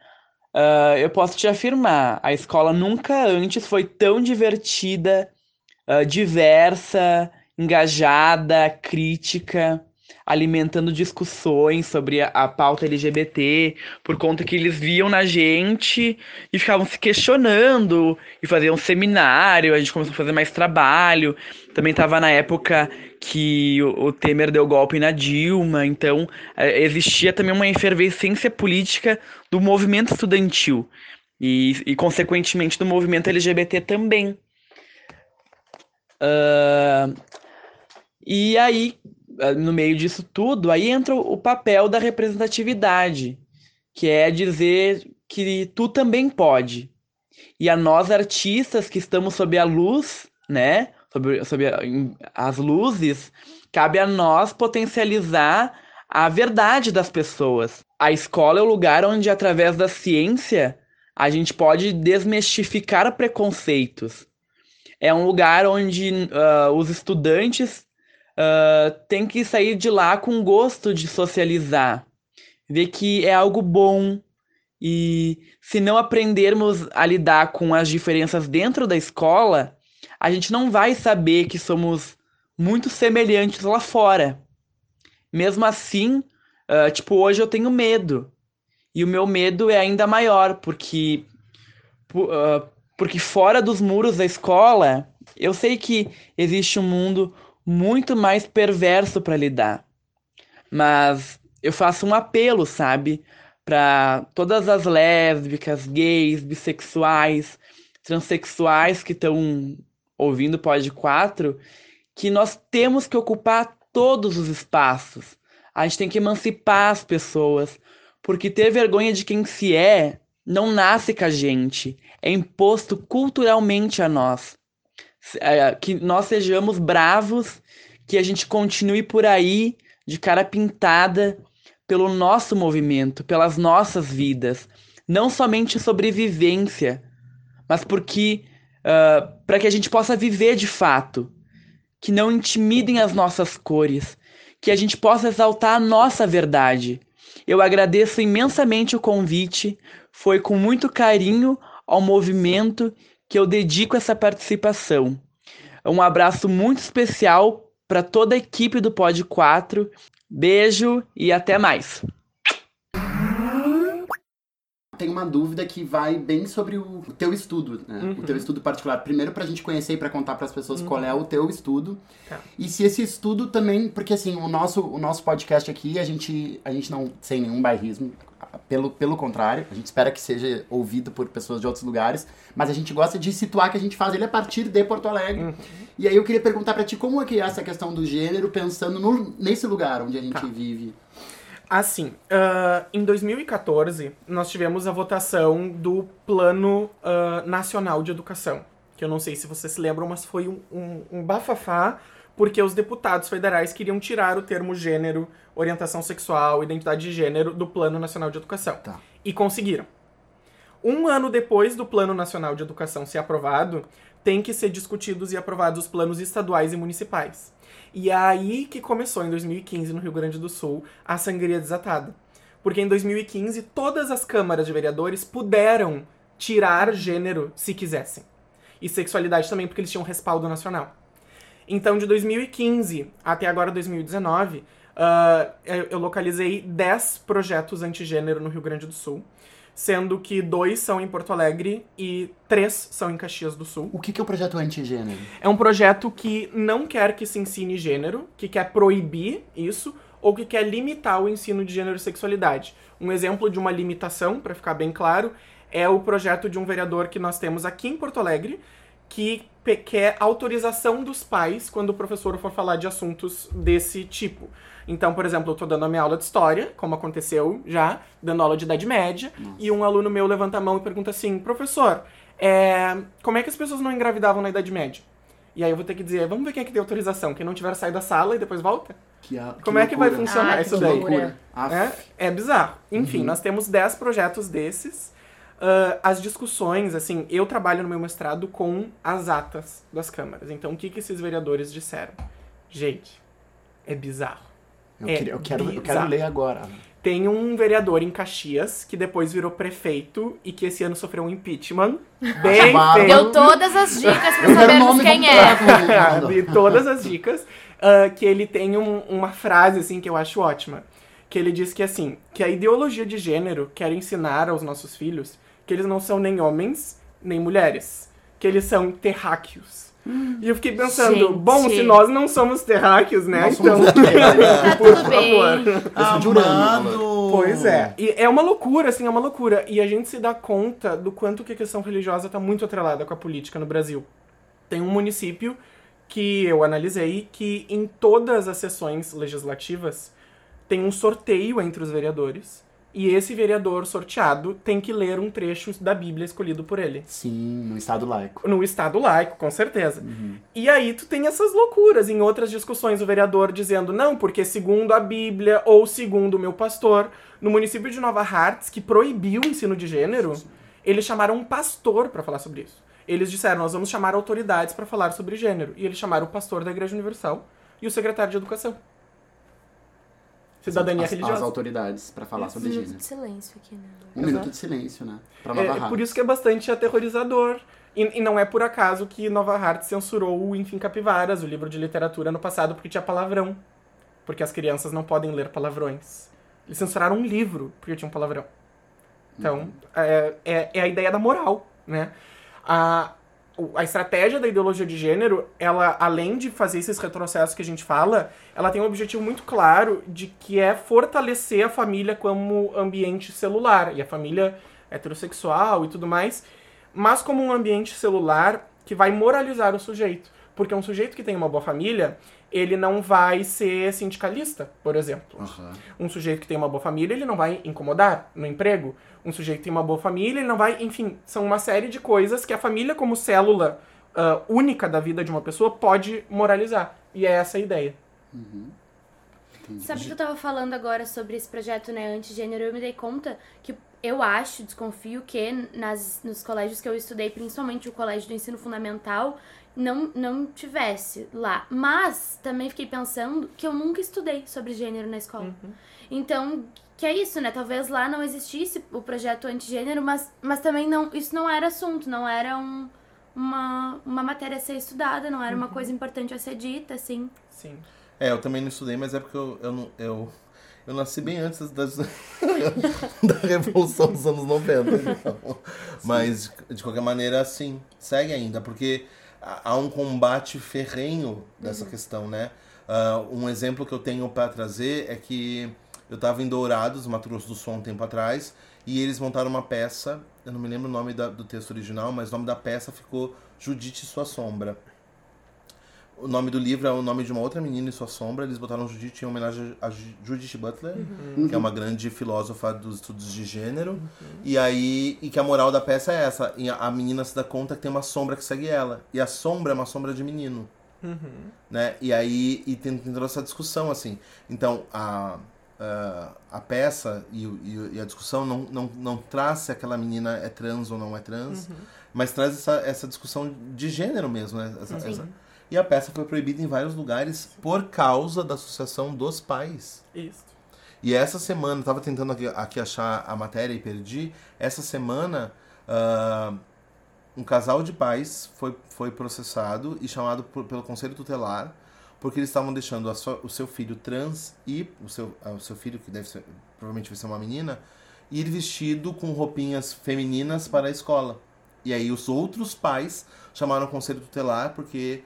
uh, eu posso te afirmar: a escola nunca antes foi tão divertida, uh, diversa, engajada, crítica alimentando discussões sobre a, a, pauta LGBT, por conta que eles viam na gente e ficavam se questionando e faziam um seminário, a gente começou a fazer mais trabalho. Também estava na época que o, o, Temer deu golpe na Dilma, então é, existia também uma efervescência política do movimento estudantil e, e consequentemente, do movimento LGBT também. Uh, e aí, no meio disso tudo, aí entra o papel da representatividade, que é dizer que tu também pode. E a nós artistas que estamos sob a luz, né, sob, sob a, as luzes, cabe a nós potencializar a verdade das pessoas. A escola é o lugar onde, através da ciência, a gente pode desmistificar preconceitos. É um lugar onde uh, os estudantes uh, tem que sair de lá com gosto de socializar, ver que é algo bom e se não aprendermos a lidar com as diferenças dentro da escola, a gente não vai saber que somos muito semelhantes lá fora. Mesmo assim, uh, tipo, hoje eu tenho medo. E o meu medo é ainda maior, porque, uh, porque fora dos muros da escola, eu sei que existe um mundo muito mais perverso para lidar. Mas eu faço um apelo, sabe? Para todas as lésbicas, gays, bissexuais, transexuais que estão ouvindo Pod 4, que nós temos que ocupar todos os espaços. A gente tem que emancipar as pessoas, porque ter vergonha de quem se é não nasce com a gente, é imposto culturalmente a nós. É, que nós sejamos bravos, que a gente continue por aí de cara pintada pelo nosso movimento, pelas nossas vidas, não somente sobrevivência, mas porque uh, para que a gente possa viver de fato, que não intimidem as nossas cores, que a gente possa exaltar a nossa verdade. Eu agradeço imensamente o convite, foi com muito carinho ao movimento que eu dedico essa participação. Um abraço muito especial para toda a equipe do Pod 4. Beijo e até mais. Tem uma dúvida que vai bem sobre o teu estudo, né? Uhum. O teu estudo particular. Primeiro, pra gente conhecer e pra contar pras pessoas uhum. qual é o teu estudo. Tá. E se esse estudo também. Porque assim, o nosso, o nosso podcast aqui, a gente, a gente não. Sem nenhum bairrismo, pelo, pelo contrário, a gente espera que seja ouvido por pessoas de outros lugares, mas a gente gosta de situar que a gente faz ele a partir de Porto Alegre. Uhum. E aí eu queria perguntar para ti como é que é essa questão do gênero, pensando no, nesse lugar onde a gente tá. vive. Assim, uh, em 2014, nós tivemos a votação do Plano uh, Nacional de Educação. que eu não sei se vocês se lembram, mas foi um, um, um bafafá, porque os deputados federais queriam tirar o termo gênero, orientação sexual, identidade de gênero do Plano Nacional de Educação. Tá. E conseguiram. Um ano depois do Plano Nacional de Educação ser aprovado, tem que ser discutidos e aprovados os planos estaduais e municipais. E é aí que começou, em 2015, no Rio Grande do Sul, a sangria desatada. Porque em 2015, todas as câmaras de vereadores puderam tirar gênero se quisessem. E sexualidade também, porque eles tinham respaldo nacional. Então, de 2015 até agora 2019, ah, eu eu localizei 10 projetos antigênero no Rio Grande do Sul, sendo que dois são em Porto Alegre e três são em Caxias do Sul. O que, que é o projeto antigênero? É um projeto que não quer que se ensine gênero, que quer proibir isso, ou que quer limitar o ensino de gênero e sexualidade. Um exemplo de uma limitação, para ficar bem claro, é o projeto de um vereador que nós temos aqui em Porto Alegre, que pe- quer autorização dos pais quando o professor for falar de assuntos desse tipo. Então, por exemplo, eu tô dando a minha aula de história, como aconteceu já, dando aula de Idade Média, e um aluno meu levanta a mão e pergunta assim, professor, é, como é que as pessoas não engravidavam na Idade Média? E aí eu vou ter que dizer, vamos ver quem é que deu autorização. Quem não tiver saído da sala e depois volta? Que a- Como é que vai funcionar Ah, isso que daí? É, é bizarro. Enfim, Uhum. nós temos 10 projetos desses. Ah, as discussões, assim, eu trabalho no meu mestrado com as atas das câmaras. Então, o que, que esses vereadores disseram? Gente, é bizarro. Eu, É queria- eu quero, eu quero bizarro. ler agora. Tem um vereador em Caxias que depois virou prefeito e que esse ano sofreu um impeachment. Bem feito. Deu todas as dicas pra sabermos quem é. Vi todas as dicas. ah, que ele tem um- uma frase, assim, que eu acho ótima. Que ele diz que, assim, que a ideologia de gênero quer ensinar aos nossos filhos que eles não são nem homens, nem mulheres. Que eles são terráqueos. E eu fiquei pensando, Gente. bom, se nós não somos terráqueos, né? Nós então, somos? Tá por bem. favor. Urano. Amado! Pois é. E é uma loucura, assim, é uma loucura. E a gente se dá conta do quanto que a questão religiosa tá muito atrelada com a política no Brasil. Tem um município que eu analisei que em todas as sessões legislativas tem um sorteio entre os vereadores. E esse vereador sorteado tem que ler um trecho da Bíblia escolhido por ele. Sim, no estado laico. No Estado laico, com certeza. E aí tu tem essas loucuras. Em outras discussões, o vereador dizendo, não, porque segundo a Bíblia ou segundo o meu pastor, no município de Nova Hartz, que proibiu o ensino de gênero, eles chamaram um pastor pra falar sobre isso. Eles disseram, nós vamos chamar autoridades pra falar sobre gênero. E eles chamaram o pastor da Igreja Universal e o secretário de Educação. Cidadania as, as religiosa. autoridades pra falar sobre Um gênero. minuto de silêncio aqui, né? Um Exato. minuto de silêncio, né? Pra Nova É, Hartz. por isso que é bastante aterrorizador. E, e não é por acaso que Nova Hartz censurou o Enfim Capivaras, o livro de literatura, no passado, porque tinha palavrão. Porque as crianças não podem ler palavrões. Eles censuraram um livro porque tinha um palavrão. Então, é, é, é a ideia da moral, né? A, a estratégia da ideologia de gênero, ela, além de fazer esses retrocessos que a gente fala, ela tem um objetivo muito claro de que é fortalecer a família como ambiente celular. E a família heterossexual e tudo mais, mas como um ambiente celular que vai moralizar o sujeito. Porque um sujeito que tem uma boa família, ele não vai ser sindicalista, por exemplo. Aham. Um sujeito que tem uma boa família, ele não vai incomodar no emprego. Um sujeito que tem uma boa família, ele não vai. Enfim, são uma série de coisas que a família, como célula ah, única da vida de uma pessoa, pode moralizar. E é essa a ideia. Sabe que eu tava falando agora sobre esse projeto, né, antigênero, eu me dei conta que eu acho, desconfio que nas, nos colégios que eu estudei, principalmente o colégio do ensino fundamental, não, não tivesse lá. Mas também fiquei pensando que eu nunca estudei sobre gênero na escola. Então, que é isso, né? Talvez lá não existisse o projeto antigênero, mas, mas também não, isso não era assunto, não era um, uma, uma matéria a ser estudada, não era uma coisa importante a ser dita, assim. Sim. É, eu também não estudei, mas é porque eu, eu, não- eu, eu nasci bem antes das, da Revolução dos anos 90. Então. Mas, de qualquer maneira, sim, segue ainda, porque há um combate ferrenho dessa questão, né? Ah, um exemplo que eu tenho para trazer é que eu estava em Dourados, Mato Grosso do Sul, um tempo atrás, e eles montaram uma peça, eu não me lembro o nome da- do texto original, mas o nome da peça ficou Judite e Sua Sombra. O nome do livro é o nome de uma outra menina e sua sombra. Eles botaram Judith em homenagem a Ju- Judith Butler, que é uma grande filósofa dos estudos de gênero. E aí, e que a moral da peça é essa: e a- menina se dá conta que tem uma sombra que segue ela. E a sombra é uma sombra de menino. Né? E aí e tem, tem toda essa discussão, assim. Então, a, a, a peça e, e e a discussão não, não, não traz se aquela menina é trans ou não é trans, mas traz essa, essa discussão de gênero mesmo, né? Essa- Sim. essa- E a peça foi proibida em vários lugares por causa da associação dos pais. Isso. E essa semana, eu tava tentando aqui, aqui achar a matéria e perdi. Essa semana, ah, um casal de pais foi, foi processado e chamado por- pelo Conselho Tutelar porque eles estavam deixando sua- o seu filho trans e o seu, ah, o seu filho, que deve ser, provavelmente vai ser uma menina, ir vestido com roupinhas femininas para a escola. E aí os outros pais chamaram o Conselho Tutelar porque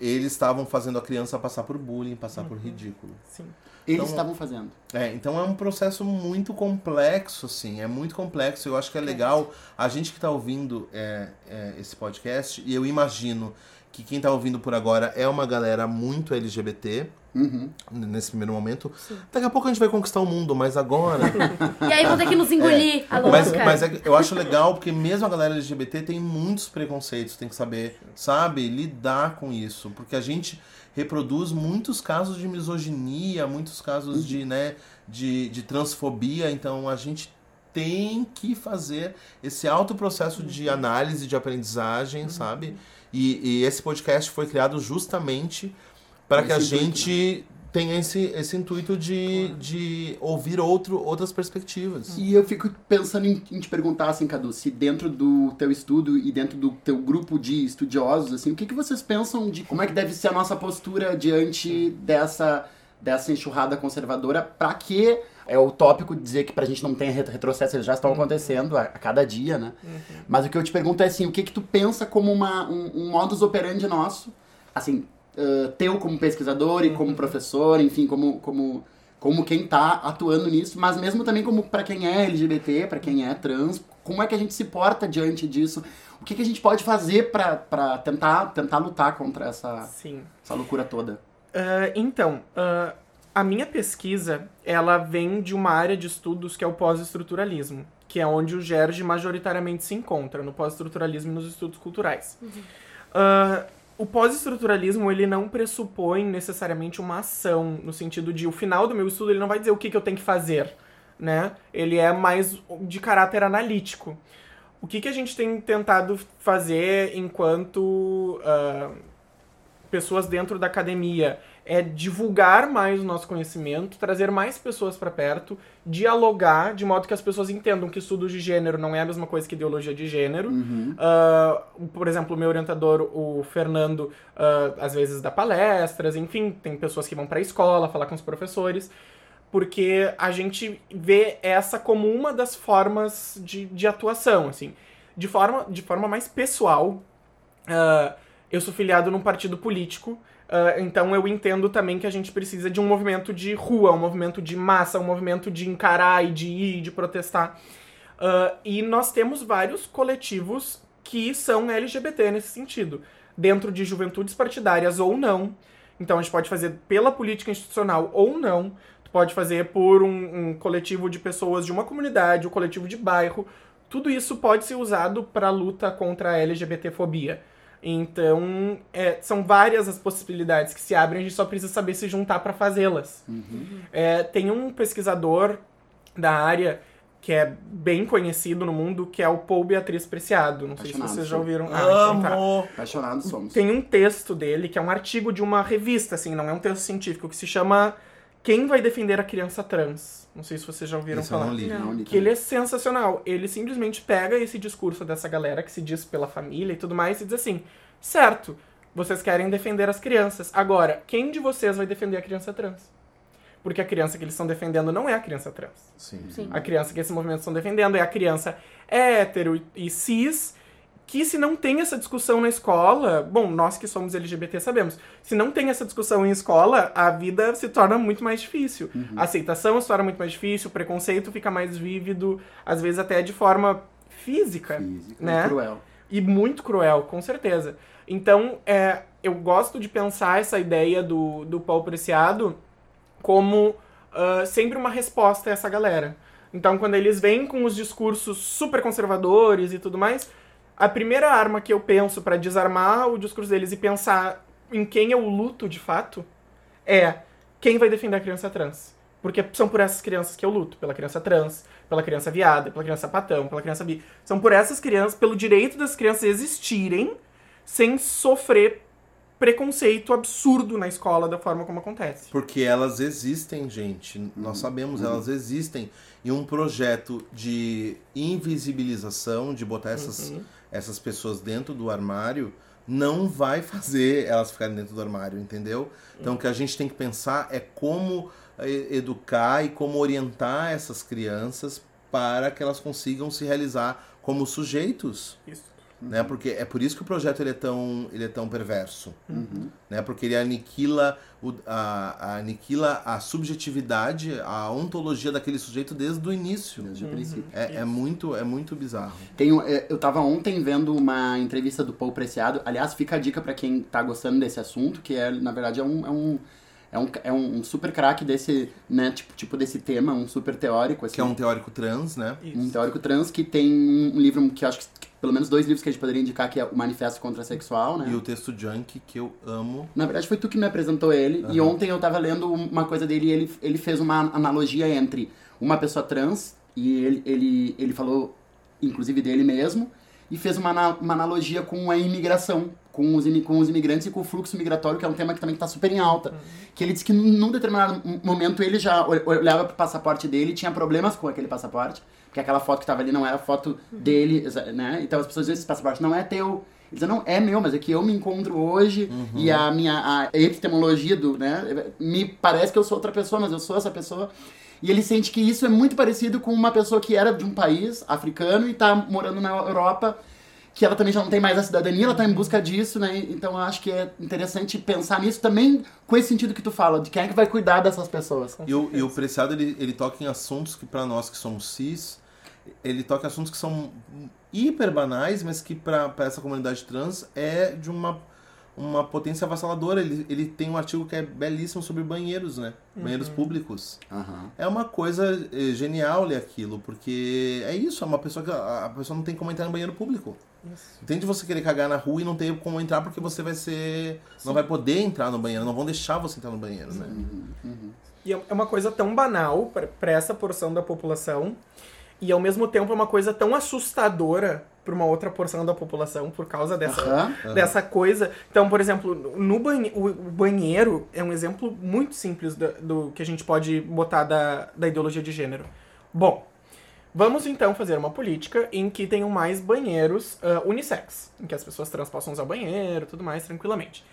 eles estavam fazendo a criança passar por bullying, passar por ridículo. Sim. Eles Então- estavam fazendo. É, então é um processo muito complexo, assim, é muito complexo. Eu acho que é legal a gente que está ouvindo é, é, esse podcast, e eu imagino que quem está ouvindo por agora é uma galera muito LGBT, Uhum. nesse primeiro momento. Daqui a pouco a gente vai conquistar o mundo, mas agora. E aí vão ter que nos engolir, a louca. mas mas é eu acho legal porque mesmo a galera LGBT tem muitos preconceitos, tem que saber, sabe, lidar com isso. Porque a gente reproduz muitos casos de misoginia, muitos casos de, né, de, de transfobia, então a gente tem que fazer esse alto processo de análise, de aprendizagem, sabe? E, e esse podcast foi criado justamente para que a gente tenha esse, esse intuito de, de ouvir outro, outras perspectivas. E eu fico pensando em, em te perguntar, assim, Cadu, se dentro do teu estudo e dentro do teu grupo de estudiosos, assim, o que, que vocês pensam de como é que deve ser a nossa postura diante dessa, dessa enxurrada conservadora para que é utópico dizer que pra gente não tem ret- retrocesso, eles já estão acontecendo a, a cada dia, né? Mas o que eu te pergunto é assim, o que que tu pensa como uma, um, um modus operandi nosso, assim, ah, teu como pesquisador e como professor, enfim, como, como, como quem tá atuando nisso, mas mesmo também como para quem é LGBT, para quem é trans, como é que a gente se porta diante disso? O que, que a gente pode fazer para tentar, tentar lutar contra essa, Sim. essa loucura toda? Ah, então, ah, a minha pesquisa, ela vem de uma área de estudos que é o pós-estruturalismo, que é onde o Gerge majoritariamente se encontra, no pós-estruturalismo e nos estudos culturais. Ah, o pós-estruturalismo, ele não pressupõe necessariamente uma ação, no sentido de, o final do meu estudo, ele não vai dizer o que, que eu tenho que fazer, né? Ele é mais de caráter analítico. O que, que a gente tem tentado fazer enquanto pessoas dentro da academia é divulgar mais o nosso conhecimento, trazer mais pessoas para perto, dialogar de modo que as pessoas entendam que estudos de gênero não é a mesma coisa que ideologia de gênero. Ah, por exemplo, o meu orientador, o Fernando, ah, às vezes dá palestras, enfim, tem pessoas que vão para a escola falar com os professores, porque a gente vê essa como uma das formas de, de atuação, assim. De forma, de forma mais pessoal, ah, eu sou filiado num partido político, ah, então eu entendo também que a gente precisa de um movimento de rua, um movimento de massa, um movimento de encarar e de ir, de protestar. Ah, e nós temos vários coletivos que são LGBT nesse sentido, dentro de juventudes partidárias ou não. Então a gente pode fazer pela política institucional ou não. Tu pode fazer por um, um coletivo de pessoas de uma comunidade, um coletivo de bairro. Tudo isso pode ser usado para luta contra a LGBTfobia. Então, é, são várias as possibilidades que se abrem, a gente só precisa saber se juntar para fazê-las. É, tem um pesquisador da área que é bem conhecido no mundo, que é o Paul Beatriz Preciado. Não sei se vocês já ouviram. Ah, então tá. Amo! Apaixonados somos. Tem um texto dele, que é um artigo de uma revista, assim, não é um texto científico, que se chama Quem vai defender a criança trans? Não sei se vocês já ouviram Esse eu falar. não li. Não. li Que ele é sensacional. Ele simplesmente pega esse discurso dessa galera que se diz pela família e tudo mais e diz assim: certo, vocês querem defender as crianças. Agora, quem de vocês vai defender a criança trans? Porque a criança que eles estão defendendo não é a criança trans. Sim. Sim. A criança que esses movimentos estão defendendo é a criança hétero e cis, que se não tem essa discussão na escola, bom, nós que somos LGBT sabemos, se não tem essa discussão em escola, a vida se torna muito mais difícil. A aceitação se torna muito mais difícil, o preconceito fica mais vívido, às vezes até de forma física, Físico, né? cruel. e muito cruel, com certeza. Então, é, eu gosto de pensar essa ideia do, do pau preciado como ah, sempre uma resposta a essa galera. Então, quando eles vêm com os discursos super conservadores e tudo mais, a primeira arma que eu penso pra desarmar o discurso deles e pensar em quem eu luto de fato é quem vai defender a criança trans. Porque são por essas crianças que eu luto. Pela criança trans, pela criança viada, pela criança patão, pela criança bi. São por essas crianças, pelo direito das crianças existirem sem sofrer preconceito absurdo na escola da forma como acontece. Porque elas existem, gente. Nós sabemos, elas existem. E um projeto de invisibilização, de botar essas, essas pessoas dentro do armário, não vai fazer elas ficarem dentro do armário, entendeu? Então o que a gente tem que pensar é como eh, educar e como orientar essas crianças para que elas consigam se realizar como sujeitos. Isso. Né? Porque é por isso que o projeto ele é tão, ele é tão perverso. Né? Porque ele aniquila, o, a, a- aniquila a subjetividade, a ontologia daquele sujeito desde o início. Desde o princípio. É, é muito, é muito bizarro. Tem, um- é, eu tava ontem vendo uma entrevista do Paul Preciado. Aliás, fica a dica pra quem tá gostando desse assunto, que é, na verdade, é um. É um é um, é um super craque desse, né, tipo, tipo desse tema, um super teórico, assim. Que é um teórico trans, né? um teórico trans que tem um livro que eu acho que, que pelo menos dois livros que a gente poderia indicar, que é o Manifesto Contra Sexual, né? E o texto Junk, que eu amo. Na verdade, foi tu que me apresentou ele. E ontem eu tava lendo uma coisa dele e ele, ele fez uma analogia entre uma pessoa trans, e ele, ele, ele falou, inclusive, dele mesmo, e fez uma, uma analogia com a imigração, com os, com os imigrantes e com o fluxo migratório, que é um tema que também está super em alta. Que ele disse que num determinado momento ele já ol- olhava pro passaporte dele e tinha problemas com aquele passaporte, porque aquela foto que tava ali não era foto dele, exa- né? Então as pessoas dizem, esse passaporte não é teu. Ele diz, não, é meu, mas é que eu me encontro hoje e a minha a epistemologia do, né, me parece que eu sou outra pessoa, mas eu sou essa pessoa. E ele sente que isso é muito parecido com uma pessoa que era de um país africano e tá morando na Europa, que ela também já não tem mais a cidadania, ela tá em busca disso, né? Então eu acho que é interessante pensar nisso também com esse sentido que tu fala, de quem é que vai cuidar dessas pessoas. E o, e o Preciado, ele, ele toca em assuntos que, pra nós que somos cis, ele toca em assuntos que são hiper banais, mas que pra essa comunidade trans é de uma, uma potência avassaladora. Ele, ele tem um artigo que é belíssimo sobre banheiros, né? Banheiros públicos. Aham. É uma coisa eh, genial ler aquilo, porque é isso, é uma pessoa que a, a pessoa não tem como entrar no banheiro público. Entende você querer cagar na rua e não ter como entrar porque você vai ser. não vai poder entrar no banheiro, não vão deixar você entrar no banheiro, né? E é uma coisa tão banal pra essa porção da população e ao mesmo tempo é uma coisa tão assustadora pra uma outra porção da população por causa dessa, Aham. dessa coisa. Então, por exemplo, no banhe o banheiro é um exemplo muito simples do, do que a gente pode botar da, da ideologia de gênero. Bom, vamos então fazer uma política em que tenham mais banheiros ah, unissex, em que as pessoas trans possam usar o banheiro e tudo mais tranquilamente.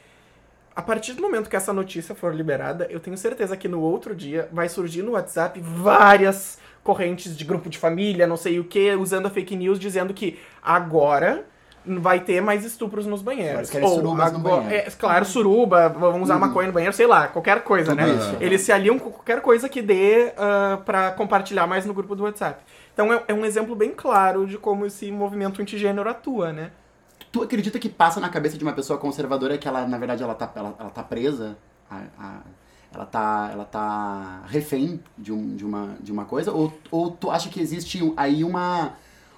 A partir do momento que essa notícia for liberada, eu tenho certeza que no outro dia vai surgir no WhatsApp várias correntes de grupo de família, não sei o que, usando a fake news, dizendo que agora vai ter mais estupros nos banheiros. Querem surubas no agora- banheiro. é, claro, suruba, vamos usar maconha no banheiro, sei lá, qualquer coisa, Tudo né? isso. Eles se aliam com qualquer coisa que dê ah, pra compartilhar mais no grupo do WhatsApp. Então é, é um exemplo bem claro de como esse movimento antigênero atua, né? Tu acredita que passa na cabeça de uma pessoa conservadora que ela, na verdade, ela tá, ela, ela tá presa? A- a- ela, tá, ela tá refém de, um, de, uma, de uma coisa? Ou, ou tu acha que existe aí uma,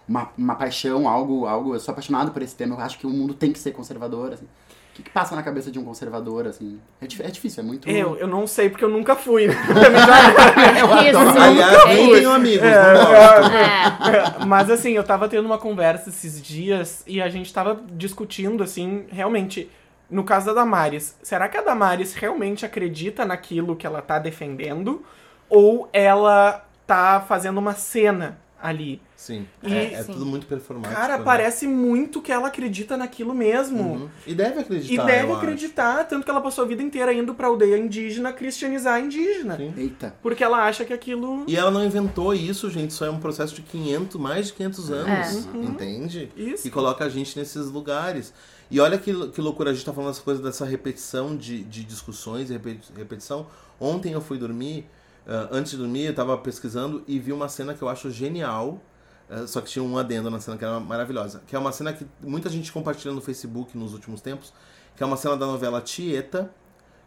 uma, uma paixão, algo, algo... Eu sou apaixonado por esse tema, eu acho que o mundo tem que ser conservador, assim. O que, que passa na cabeça de um conservador, assim? É, é difícil, é muito... Eu, eu não sei porque eu nunca fui. né? Já era. Eu adoro. Aliás, é nem tenho amigos, não gosto. É. Mas assim, eu tava tendo uma conversa esses dias e a gente tava discutindo, assim, realmente, no caso da Damares, será que a Damares realmente acredita naquilo que ela tá defendendo? Ou ela tá fazendo uma cena ali? Sim, E- é, é Sim. tudo muito performático. Cara, né? parece muito que ela acredita naquilo mesmo. Uhum. E deve acreditar. E deve eu acho. acreditar, tanto que ela passou a vida inteira indo pra aldeia indígena cristianizar a indígena. Sim. Eita. Porque ela acha que aquilo. E ela não inventou isso, gente. Isso é um processo de 500, mais de 500 anos. É. Entende? Isso. E coloca a gente nesses lugares. E olha que, que loucura, a gente tá falando essa coisa dessa repetição de, de discussões, repe- repetição. Ontem eu fui dormir, ah, antes de dormir, eu tava pesquisando e vi uma cena que eu acho genial eh, Só que tinha um adendo na cena que era maravilhosa. Que é uma cena que muita gente compartilha no Facebook nos últimos tempos. Que é uma cena da novela Tieta.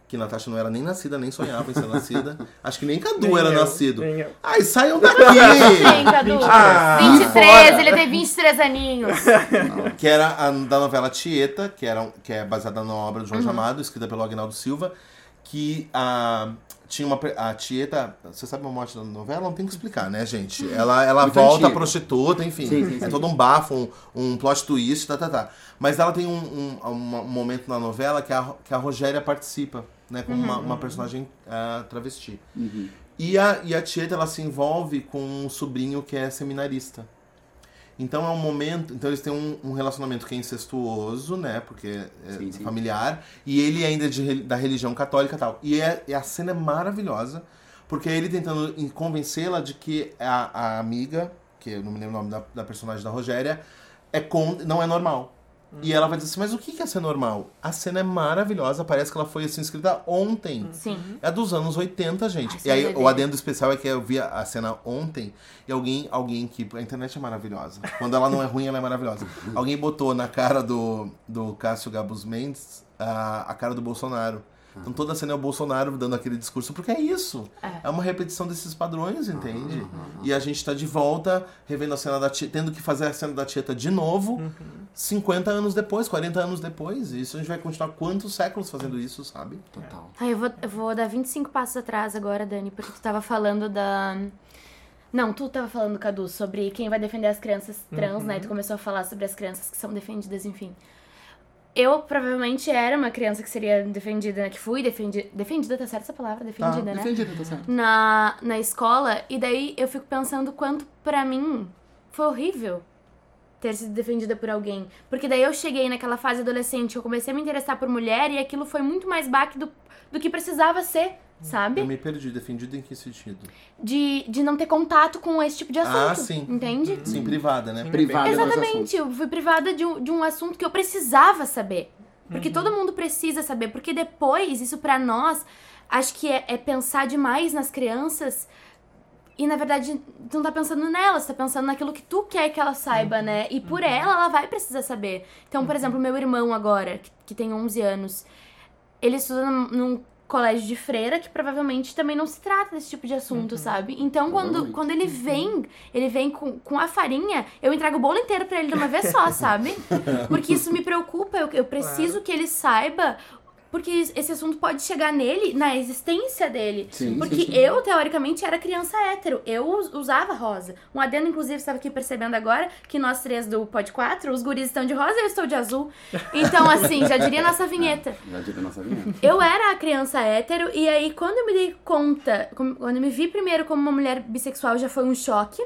Que Natasha não era nem nascida, nem sonhava em ser nascida. Acho que nem Cadu Nem era eu, nascido. nem eu. Ai, saiam daqui! Sim, Cadu. Ah, 23, fora. ele tem 23 aninhos. que era a, da novela Tieta, que, era, que é baseada na obra do Jorge Amado, escrita pelo Agnaldo Silva, que a, tinha uma. A Tieta. Você sabe a morte da novela? Não tem que explicar, né, gente? Ela, ela Muito volta antigo. prostituta, enfim. Sim, sim, é sim. todo um bafo, um, um plot twist, tá, tá, tá. Mas ela tem um, um, um- um momento na novela que a, que a Rogéria participa, né, como uma, uma personagem ah, travesti. Uhum. E a, e a Tieta, ela se envolve com um sobrinho que é seminarista. Então é um momento. Então eles têm um, um relacionamento que é incestuoso, né? Porque é Sim, sim. familiar. E ele ainda é de, da religião católica e tal. E, é, a cena é maravilhosa, porque é ele tentando convencê-la de que a, a amiga, que eu não me lembro o nome da, da personagem da Rogéria, é com, não é normal. E ela vai dizer assim, mas o que que é ser normal? A cena é maravilhosa, parece que ela foi assim, escrita ontem. Sim. É dos anos 80, gente. Ai, e aí, sim, o adendo especial é que eu vi a a cena ontem e alguém, alguém que. A internet é maravilhosa. Quando ela não é ruim, ela é maravilhosa. alguém botou na cara do, do Cássio Gabus Mendes a, a cara do Bolsonaro. Então toda a cena é o Bolsonaro dando aquele discurso, porque é isso. É. É, uma repetição desses padrões, entende? E a gente tá de volta, revendo a cena da Tieta, tendo que fazer a cena da Tieta de novo, 50 anos depois, 40 anos depois. E isso a gente vai continuar quantos séculos fazendo isso, sabe? Total. Ai, eu vou, eu vou dar 25 passos atrás agora, Dani, porque tu tava falando da. Não, tu tava falando, Cadu, sobre quem vai defender as crianças trans, né? Tu começou a falar sobre as crianças que são defendidas, enfim. Eu provavelmente era uma criança que seria defendida, né? Que fui defendida. Defendida, tá certo essa palavra? Defendida, né? Defendido, tá certo. na, na escola, e daí eu fico pensando quanto pra mim foi horrível ter sido defendida por alguém. Porque daí eu cheguei naquela fase adolescente, eu comecei a me interessar por mulher e aquilo foi muito mais baque do, do que precisava ser, sabe? Eu me perdi, defendido em que sentido? De, de não ter contato com esse tipo de assunto. Ah, sim. Entende? Sim, privada, né? Privada dos assuntos. Exatamente, eu fui privada de um, de um assunto que eu precisava saber. Porque todo mundo precisa saber. Porque depois, isso pra nós, acho que é, é pensar demais nas crianças. E na verdade, tu não tá pensando nelas, tá pensando naquilo que tu quer que ela saiba, né? E por ela, ela vai precisar saber. Então, por exemplo, meu irmão agora, que, que tem 11 anos, ele estuda num, colégio de freira que provavelmente também não se trata desse tipo de assunto, sabe? Então, quando, quando ele vem, ele vem com, com a farinha, eu entrego o bolo inteiro pra ele de uma vez só, sabe? Porque isso me preocupa, eu, eu preciso que ele saiba. Porque esse assunto pode chegar nele, na existência dele. Sim, Porque sim, eu, teoricamente, era criança hétero. Eu us- usava rosa. Um adendo, inclusive, estava aqui percebendo agora que nós três do Pod 4, os guris estão de rosa e eu estou de azul. Então, assim, já diria nossa vinheta. Já diria nossa vinheta. Eu era a criança hétero, e aí quando eu me dei conta, quando eu me vi primeiro como uma mulher bissexual, já foi um choque.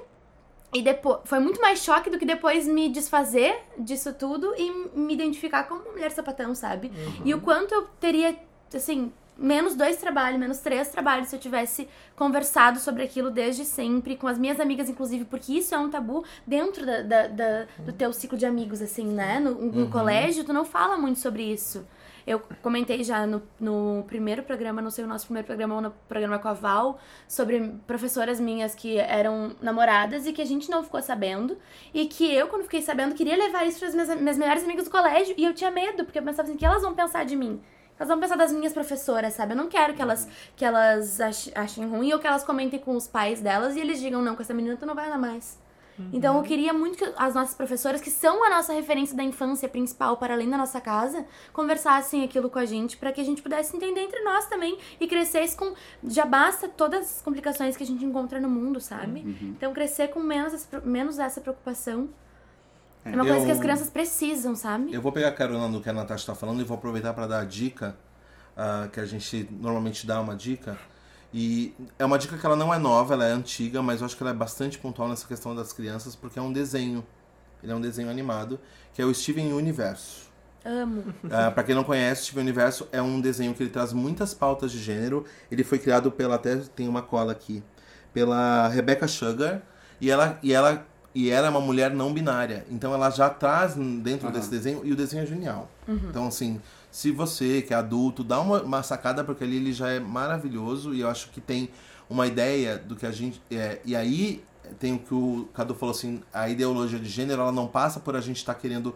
E depois foi muito mais choque do que depois me desfazer disso tudo e me identificar como uma mulher sapatão, sabe? E o quanto eu teria, assim, menos dois trabalhos, menos três trabalhos se eu tivesse conversado sobre aquilo desde sempre, com as minhas amigas, inclusive, porque isso é um tabu dentro da, da- da- do teu ciclo de amigos, assim, né? No, no colégio, tu não fala muito sobre isso. Eu comentei já no, no primeiro programa, não sei o nosso primeiro programa ou no programa com a Val, sobre professoras minhas que eram namoradas e que a gente não ficou sabendo. E que eu, quando fiquei sabendo, queria levar isso para as minhas, minhas melhores amigas do colégio. E eu tinha medo, porque eu pensava assim, o que elas vão pensar de mim? Elas vão pensar das minhas professoras, sabe? Eu não quero que elas, que elas ach- achem ruim ou que elas comentem com os pais delas e eles digam, não, com essa menina tu não vai andar mais. Então eu queria muito que as nossas professoras, que são a nossa referência da infância principal para além da nossa casa, conversassem aquilo com a gente para que a gente pudesse entender entre nós também e crescesse com já basta todas as complicações que a gente encontra no mundo, sabe? Então crescer com menos, essa- menos essa preocupação é uma coisa Eu- que as crianças precisam, sabe? Eu vou pegar carona no que a Natasha tá falando e vou aproveitar para dar a dica, ah, que a gente normalmente dá uma dica. E é uma dica que ela não é nova, ela é antiga, mas eu acho que ela é bastante pontual nessa questão das crianças, porque é um desenho. Ele é um desenho animado, que é o Steven Universo. Amo. Ah, pra quem não conhece, Steven Universo é um desenho que ele traz muitas pautas de gênero. Ele foi criado pela, até tem uma cola aqui, pela Rebecca Sugar. E ela, e ela e ela é uma mulher não binária. Então ela já traz dentro Aham. desse desenho, e o desenho é genial. Então, assim, se você que é adulto, dá uma, uma sacada, porque ali ele já é maravilhoso. E eu acho que tem uma ideia do que a gente. é, e aí tem o que o Cadu falou assim, a ideologia de gênero, ela não passa por a gente estar querendo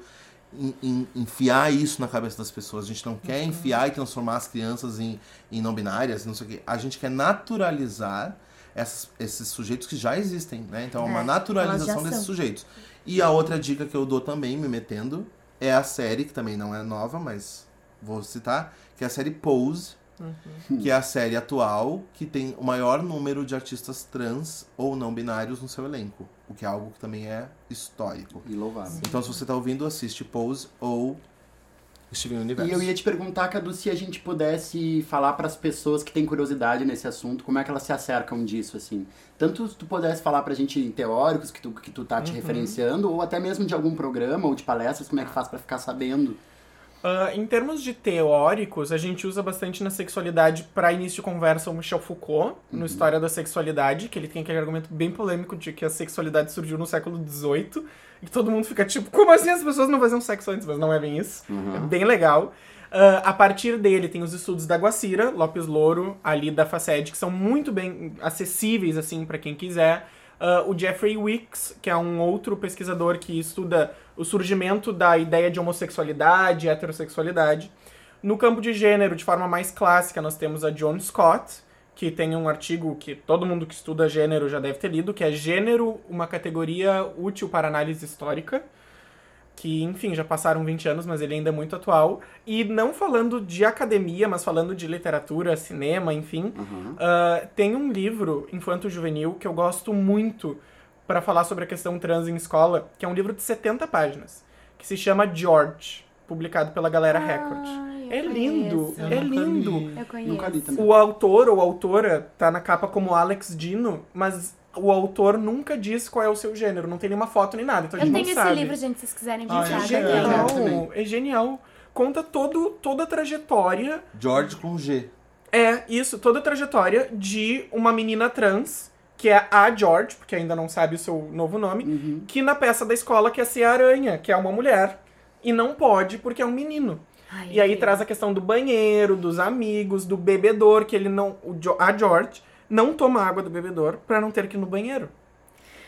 en- en- enfiar isso na cabeça das pessoas. A gente não quer enfiar e transformar as crianças em, em não binárias, não sei o quê. A gente quer naturalizar essas- esses sujeitos que já existem, né? Então, é uma É, naturalização desses sujeitos. E a outra dica que eu dou também, me metendo, é a série, que também não é nova, mas vou citar, que é a série Pose, que é a série atual que tem o maior número de artistas trans ou não binários no seu elenco, o que é algo que também é histórico. E louvável. Então, se você tá ouvindo, assiste Pose ou Steven Universo. E eu ia te perguntar, Cadu, se a gente pudesse falar para as pessoas que têm curiosidade nesse assunto, como é que elas se acercam disso, assim. Tanto se tu pudesse falar pra gente em teóricos que tu, que tu tá te referenciando, ou até mesmo de algum programa ou de palestras, como é que faz pra ficar sabendo. Ah, em termos de teóricos, a gente usa bastante na sexualidade para início de conversa o Michel Foucault, no História da Sexualidade, que ele tem aquele argumento bem polêmico de que a sexualidade surgiu no século XVIII, e que todo mundo fica tipo, como assim as pessoas não faziam sexo antes? Mas não é bem isso. É bem legal. Ah, a partir dele tem os estudos da Guacira, Lopes Louro, ali da Faced, que são muito bem acessíveis, assim, para quem quiser. Ah, o Jeffrey Wicks, que é um outro pesquisador que estuda o surgimento da ideia de homossexualidade, heterossexualidade. No campo de gênero, de forma mais clássica, nós temos a John Scott, que tem um artigo que todo mundo que estuda gênero já deve ter lido, que é Gênero, uma categoria útil para análise histórica que, enfim, já passaram 20 anos, mas ele ainda é muito atual. E não falando de academia, mas falando de literatura, cinema, enfim, ah, tem um livro, Infanto Juvenil, que eu gosto muito para falar sobre a questão trans em escola, que é um livro de 70 páginas, que se chama George, publicado pela Galera Record. Ai, eu É lindo, é lindo. Eu conheço. Nunca li também. O autor ou autora tá na capa como Alex Dino, mas o autor nunca diz qual é o seu gênero, não tem nenhuma foto nem nada, então a Eu gente tenho não esse sabe. livro, gente, se vocês quiserem Ah, É visitar. eu eu genial, também. é genial. Conta todo, toda a trajetória, George com G. é isso, toda a trajetória de uma menina trans, que é a George, porque ainda não sabe o seu novo nome, Uhum. que na peça da escola quer ser a aranha, que é uma mulher, e não pode porque é um menino. Ai, E aí incrível. traz a questão do banheiro, dos amigos, do bebedor, que ele não. o Jo- a George não toma água do bebedor pra não ter que ir no banheiro.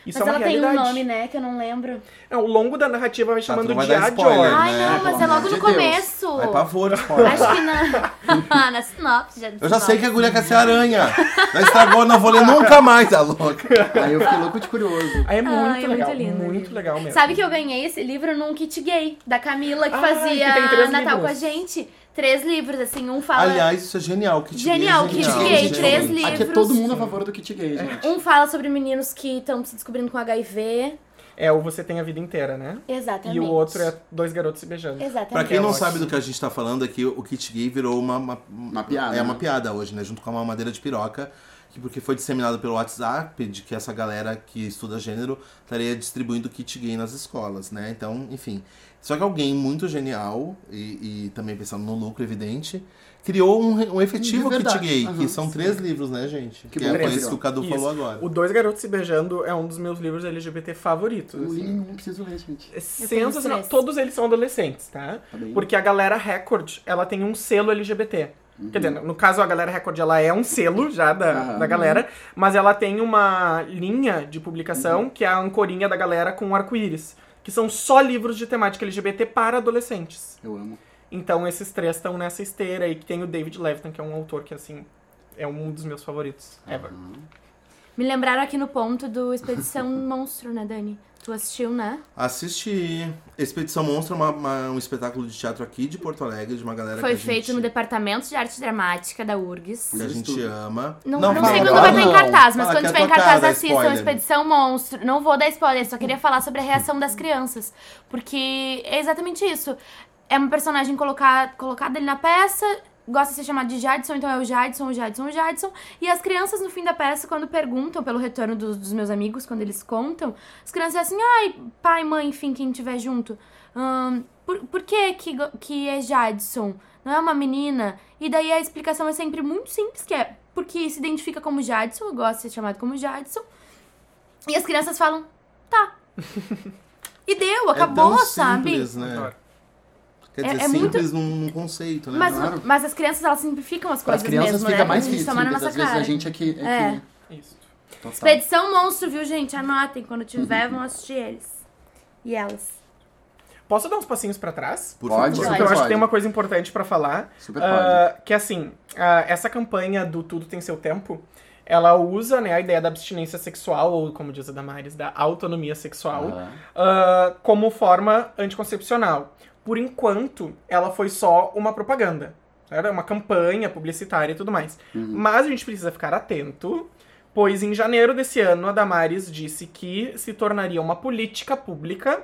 Isso Mas é uma ela tem realidade. um nome, né, que eu não lembro. É, ao longo da narrativa vai tu chamando vai de a spoiler, George. né? Ai, não, mas é logo amor no de Deus. começo. Ai, pavor, spoiler. Acho que na, na sinopse. Já Eu já sei que a guria quer ser aranha. Já estragou, não vou ler nunca mais, a louca. Aí eu fiquei louco de curioso. Aí é muito Ai, é muito legal. lindo, muito lindo. legal mesmo. Sabe que eu ganhei esse livro num kit gay, da Camila, que Ai, fazia que tem Natal livros. com a gente. Três livros, assim, um fala... Aliás, isso é genial. Kit gay é Genial, kit genial, gay, gente. três Aqui é livros. todo mundo a favor do kit gay, gente. Um fala sobre meninos que estão se descobrindo com HIV. É o Você Tem a Vida Inteira, né? Exatamente. E o outro é Dois Garotos Se Beijando. Exatamente. Pra quem não sabe do que a gente tá falando aqui, o kit gay virou uma, uma, Uma piada, É uma né? piada hoje, né? Junto com a mamadeira de piroca. Que porque foi disseminado pelo WhatsApp de que essa galera que estuda gênero estaria distribuindo kit gay nas escolas, né? Então, enfim. Só que alguém muito genial, e, e também pensando no lucro evidente, criou um, um efetivo verdade. kit gay, Aham, que são três livros, né, gente? Que Que, é virou. isso que o Cadu Isso. falou agora. O Dois Garotos Se Beijando é um dos meus livros LGBT favoritos. Li, assim. não preciso ler, gente. É sensacional. três. Todos eles são adolescentes, tá? Tá. Porque a galera Record, ela tem um selo LGBT. Quer dizer, no caso, a galera Record, ela é um selo já da, Aham. da galera, mas ela tem uma linha de publicação que é a ancorinha da galera com arco-íris. Que são só livros de temática LGBT para adolescentes. Eu amo. Então, esses três estão nessa esteira e que tem o David Levitan, que é um autor que, assim, é um dos meus favoritos ever. Me lembraram aqui no ponto do Expedição Monstro, né, Dani? Tu assistiu, né? Assisti Expedição Monstro, uma- uma- um espetáculo de teatro aqui de Porto Alegre, de uma galera Foi que a feito gente, no Departamento de Arte Dramática da URGS. que a gente ama. Não, não, fala sei quando vai estar em não. cartaz, mas Fala quando é tiver em cara, cartaz, assistam. Expedição Monstro. Não vou dar spoiler, só queria falar sobre a reação das crianças. Porque é exatamente isso. É uma personagem colocada, colocada ali na peça, gosta de ser chamado de Jadson, então é o Jadson, o Jadson, o Jadson. E as crianças, no fim da peça, quando perguntam pelo retorno dos, dos meus amigos, quando eles contam, as crianças dizem assim, ai, pai, mãe, enfim, quem estiver junto. Ahn, por, por que, que que é Jadson? Não é uma menina? E daí a explicação é sempre muito simples, que é porque se identifica como Jadson, gosta de ser chamado como Jadson. E as crianças falam, tá. E deu, acabou, é tão sabe? Simples, né? Quer É- dizer, é muito- simples num, num conceito, né? Mas, Claro. mas as crianças, elas simplificam as Para as coisas crianças mesmo, fica né? mais simples, às vezes cara. a gente aqui... É. Isso. Total. Expedição Monstro, viu, gente? Anotem. Quando tiver, vão assistir eles. E elas. Posso dar uns passinhos pra trás? Por Pode, favor. Porque eu acho pode. que tem uma coisa importante pra falar. Super Ah, que assim, ah, essa campanha do Tudo Tem Seu Tempo, ela usa né, a ideia da abstinência sexual, ou como diz a Damares, da autonomia sexual, ah, como forma anticoncepcional. Por enquanto, ela foi só uma propaganda. Era uma campanha publicitária e tudo mais. Mas a gente precisa ficar atento, pois em janeiro desse ano a Damares disse que se tornaria uma política pública,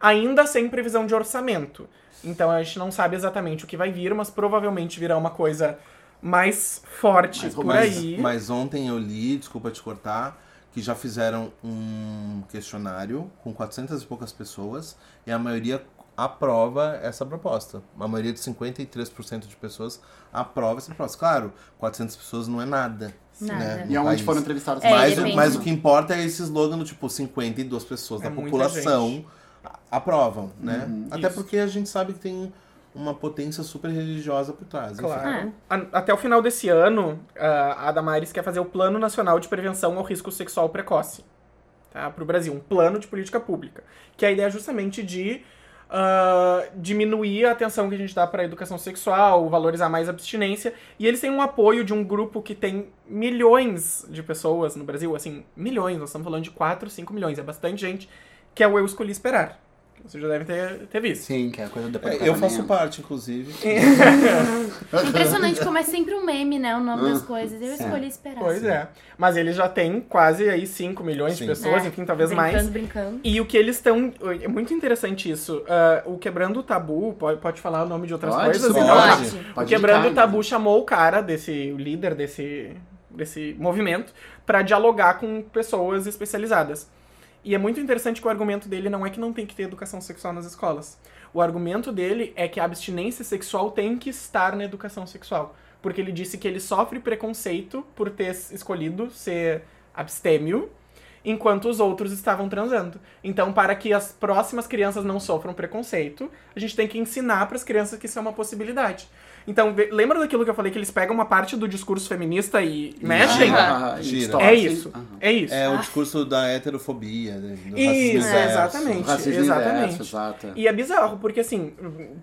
ainda sem previsão de orçamento. Então a gente não sabe exatamente o que vai vir, mas provavelmente virá uma coisa mais forte Mais por romântica. aí. Mas ontem eu li, desculpa te cortar, que já fizeram um questionário com 400 e poucas pessoas e a maioria aprova essa proposta. A maioria de 53% de pessoas aprova essa proposta. Claro, 400 pessoas não é nada. Nada. Né, E aonde foram entrevistados É, mas, mas o que importa é esse slogan do tipo 52 pessoas É da população aprovam, né? Até Isso. porque a gente sabe que tem uma potência super religiosa por trás. Claro. A- Até o final desse ano, a a Damares quer fazer o Plano Nacional de Prevenção ao Risco Sexual Precoce tá, para o Brasil. Um plano de política pública. Que a ideia é justamente de ah, diminuir a atenção que a gente dá para educação sexual, valorizar mais a abstinência. E eles têm um apoio de um grupo que tem milhões de pessoas no Brasil, assim, milhões, nós estamos falando de 4, 5 milhões, é bastante gente, que é o Eu Escolhi Esperar. Vocês já devem ter, ter visto. Sim, que é a coisa depois do É, eu faço parte, inclusive. Impressionante como é sempre um meme, né? O nome das coisas. Eu escolhi esperar. Pois é. Mas eles já têm quase aí 5 milhões Sim. de pessoas, É, enfim, talvez brincando, mais. brincando. E o que eles estão. É muito interessante isso. ah, o Quebrando o Tabu, pode, pode falar o nome de outras Pode, coisas? Então, tá. pode. O Pode Quebrando indicar, o Tabu né? chamou o cara desse, o líder desse, desse movimento, pra dialogar com pessoas especializadas. E é muito interessante que o argumento dele não é que não tem que ter educação sexual nas escolas. O argumento dele é que a abstinência sexual tem que estar na educação sexual. Porque ele disse que ele sofre preconceito por ter escolhido ser abstêmio, enquanto os outros estavam transando. Então, para que as próximas crianças não sofram preconceito, a gente tem que ensinar para as crianças que isso é uma possibilidade. Então, lembra daquilo que eu falei que eles pegam uma parte do discurso feminista e mexem? Ah, Gira. É isso. É isso. É o discurso da heterofobia, né, do racismo Isso, inverso. exatamente. Racismo exatamente. exato. E é bizarro, porque assim,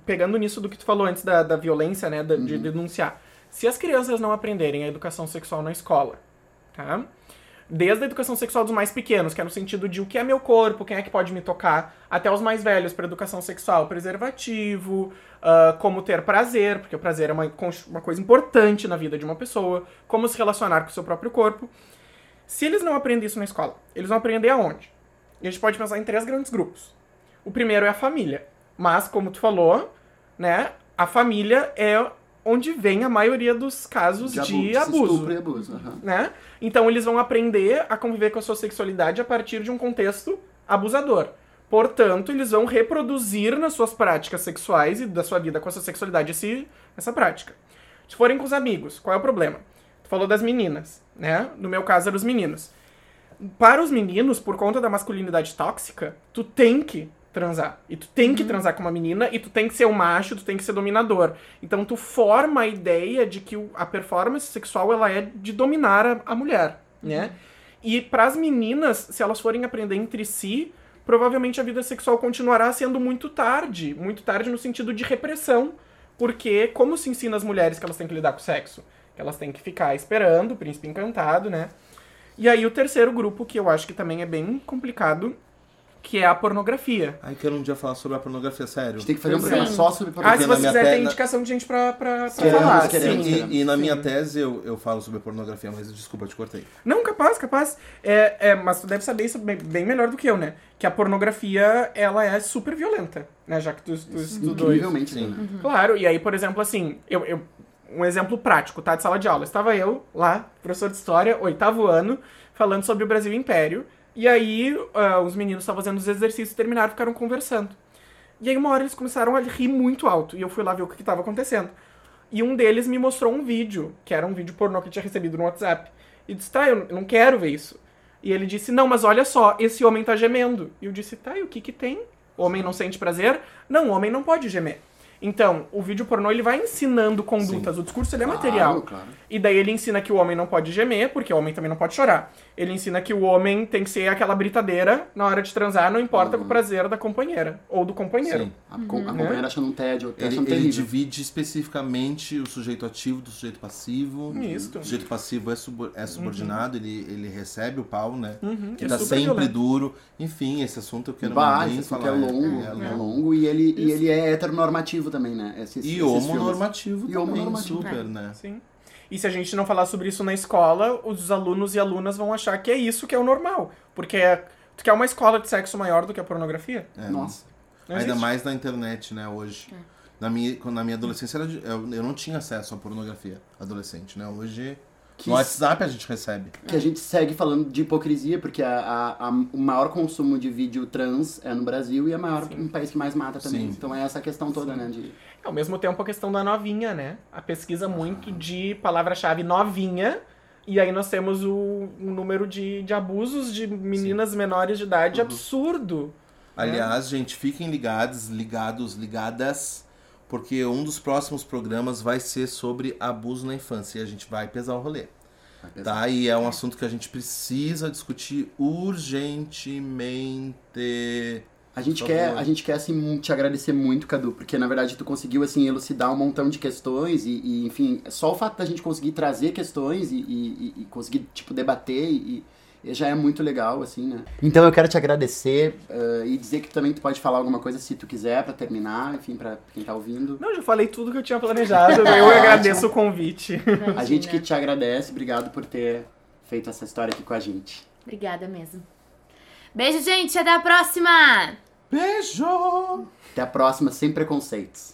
pegando nisso do que tu falou antes da, da violência, né, da- de denunciar. Se as crianças não aprenderem a educação sexual na escola, tá? Desde a educação sexual dos mais pequenos, que é no sentido de o que é meu corpo, quem é que pode me tocar, até os mais velhos para educação sexual, preservativo, ah, como ter prazer, porque o prazer é uma, uma coisa importante na vida de uma pessoa, como se relacionar com o seu próprio corpo. Se eles não aprendem isso na escola, eles vão aprender aonde? E a gente pode pensar em três grandes grupos. O primeiro é a família. Mas, como tu falou, né, a família é onde vem a maioria dos casos de, abuso. Estupro e abuso. aham. Né? Então eles vão aprender a conviver com a sua sexualidade a partir de um contexto abusador. Portanto, eles vão reproduzir nas suas práticas sexuais e da sua vida com a sua sexualidade esse, essa prática. Se forem com os amigos, qual é o problema? Tu falou das meninas, né? No meu caso, eram os meninos. Para os meninos, por conta da masculinidade tóxica, tu tem que transar. E tu tem que transar com uma menina, e tu tem que ser um macho, tu tem que ser dominador. Então tu forma a ideia de que o- a performance sexual ela é de dominar a, a mulher, né? E para as meninas, se elas forem aprender entre si, provavelmente a vida sexual continuará sendo muito tarde, muito tarde no sentido de repressão, porque como se ensina as mulheres que elas têm que lidar com o sexo? Que elas têm que ficar esperando o príncipe encantado, né? E aí o terceiro grupo, que eu acho que também é bem complicado, que é a pornografia. Ai, quero um dia falar sobre a pornografia, A sério. gente tem que fazer um Sim. programa só sobre Ah, se pornografia. na você minha quiser, tem perna- indicação de gente pra, pra, pra Queremos, falar. queremos. sim. E, e na Sim. minha tese eu, eu falo sobre pornografia, mas desculpa, eu te cortei. Não, capaz, capaz. É, é, mas tu deve saber isso bem, bem melhor do que eu, né? Que a pornografia, ela é super violenta, né? Já que tu, tu estudou isso. Incrivelmente. Sim. né? Claro, e aí, por exemplo, assim, eu, eu- um exemplo prático, tá? De sala de aula. Estava eu lá, professor de história, oitavo ano, falando sobre o Brasil Império. E aí, ah, os meninos estavam fazendo os exercícios, terminaram ficaram conversando. E aí, uma hora eles começaram a rir muito alto. E eu fui lá ver o que estava acontecendo. E um deles me mostrou um vídeo, que era um vídeo pornô que eu tinha recebido no WhatsApp. E disse, tá, eu não quero ver isso. E ele disse, não, mas olha só, esse homem tá gemendo. E eu disse, tá, e o que que tem? Homem não sente prazer? Não, homem não pode gemer. Então, o vídeo pornô ele vai ensinando condutas. O discurso ele é material. Claro. E daí ele ensina que o homem não pode gemer, porque o homem também não pode chorar. Ele ensina que o homem tem que ser aquela britadeira na hora de transar, não importa Uhum. o prazer da companheira ou do companheiro. Sim. A, com- a companheira achando um tédio, Ele, achando ele divide especificamente o sujeito ativo do sujeito passivo. Isso. O sujeito passivo é, subo- é subordinado, ele, ele recebe o pau, né? Uhum, Que é tá sempre violento. duro. Enfim, esse assunto eu quero esse assunto falar. é longo, é é, longo. longo e ele, e ele é heteronormativo também, né? Esse- E filmes. homonormativo E também, homonormativo. super, né? Sim. E se a gente não falar sobre isso na escola, os alunos e alunas vão achar que é isso que é o normal. Porque é- tu quer uma escola de sexo maior do que a pornografia? É, Nossa. Não Ainda existe. mais na internet, né, hoje. Na minha, na minha adolescência, era de- eu, eu não tinha acesso à pornografia adolescente, né? Hoje, Que no WhatsApp a gente recebe. Que a gente segue falando de hipocrisia, porque a, a- a- o maior consumo de vídeo trans é no Brasil e é maior, um país que mais mata também. Sim. Então é essa questão toda, né? De... Ao mesmo tempo, a questão da novinha, né? A pesquisa muito de palavra-chave novinha. E aí nós temos o, um número de, de abusos de meninas menores de idade absurdo. Aliás, gente, fiquem ligados, ligados, ligadas, porque um dos próximos programas vai ser sobre abuso na infância e a gente vai pesar o rolê. Tá? E é um assunto que a gente precisa discutir urgentemente. A gente, quer, a gente quer, assim, te agradecer muito, Cadu, porque na verdade tu conseguiu, assim, elucidar um montão de questões e, e, enfim, só o fato da gente conseguir trazer questões e, e- e- conseguir, tipo, debater e já é muito legal, assim, né? Então eu quero te agradecer eh, e dizer que também tu pode falar alguma coisa se tu quiser pra terminar, enfim, pra quem tá ouvindo. Não, eu já falei tudo que eu tinha planejado. eu agradeço o convite. A gente que te agradece, obrigado por ter feito essa história aqui com a gente. Obrigada mesmo. Beijo, gente. Até a próxima! Beijo! Até a próxima, sem preconceitos.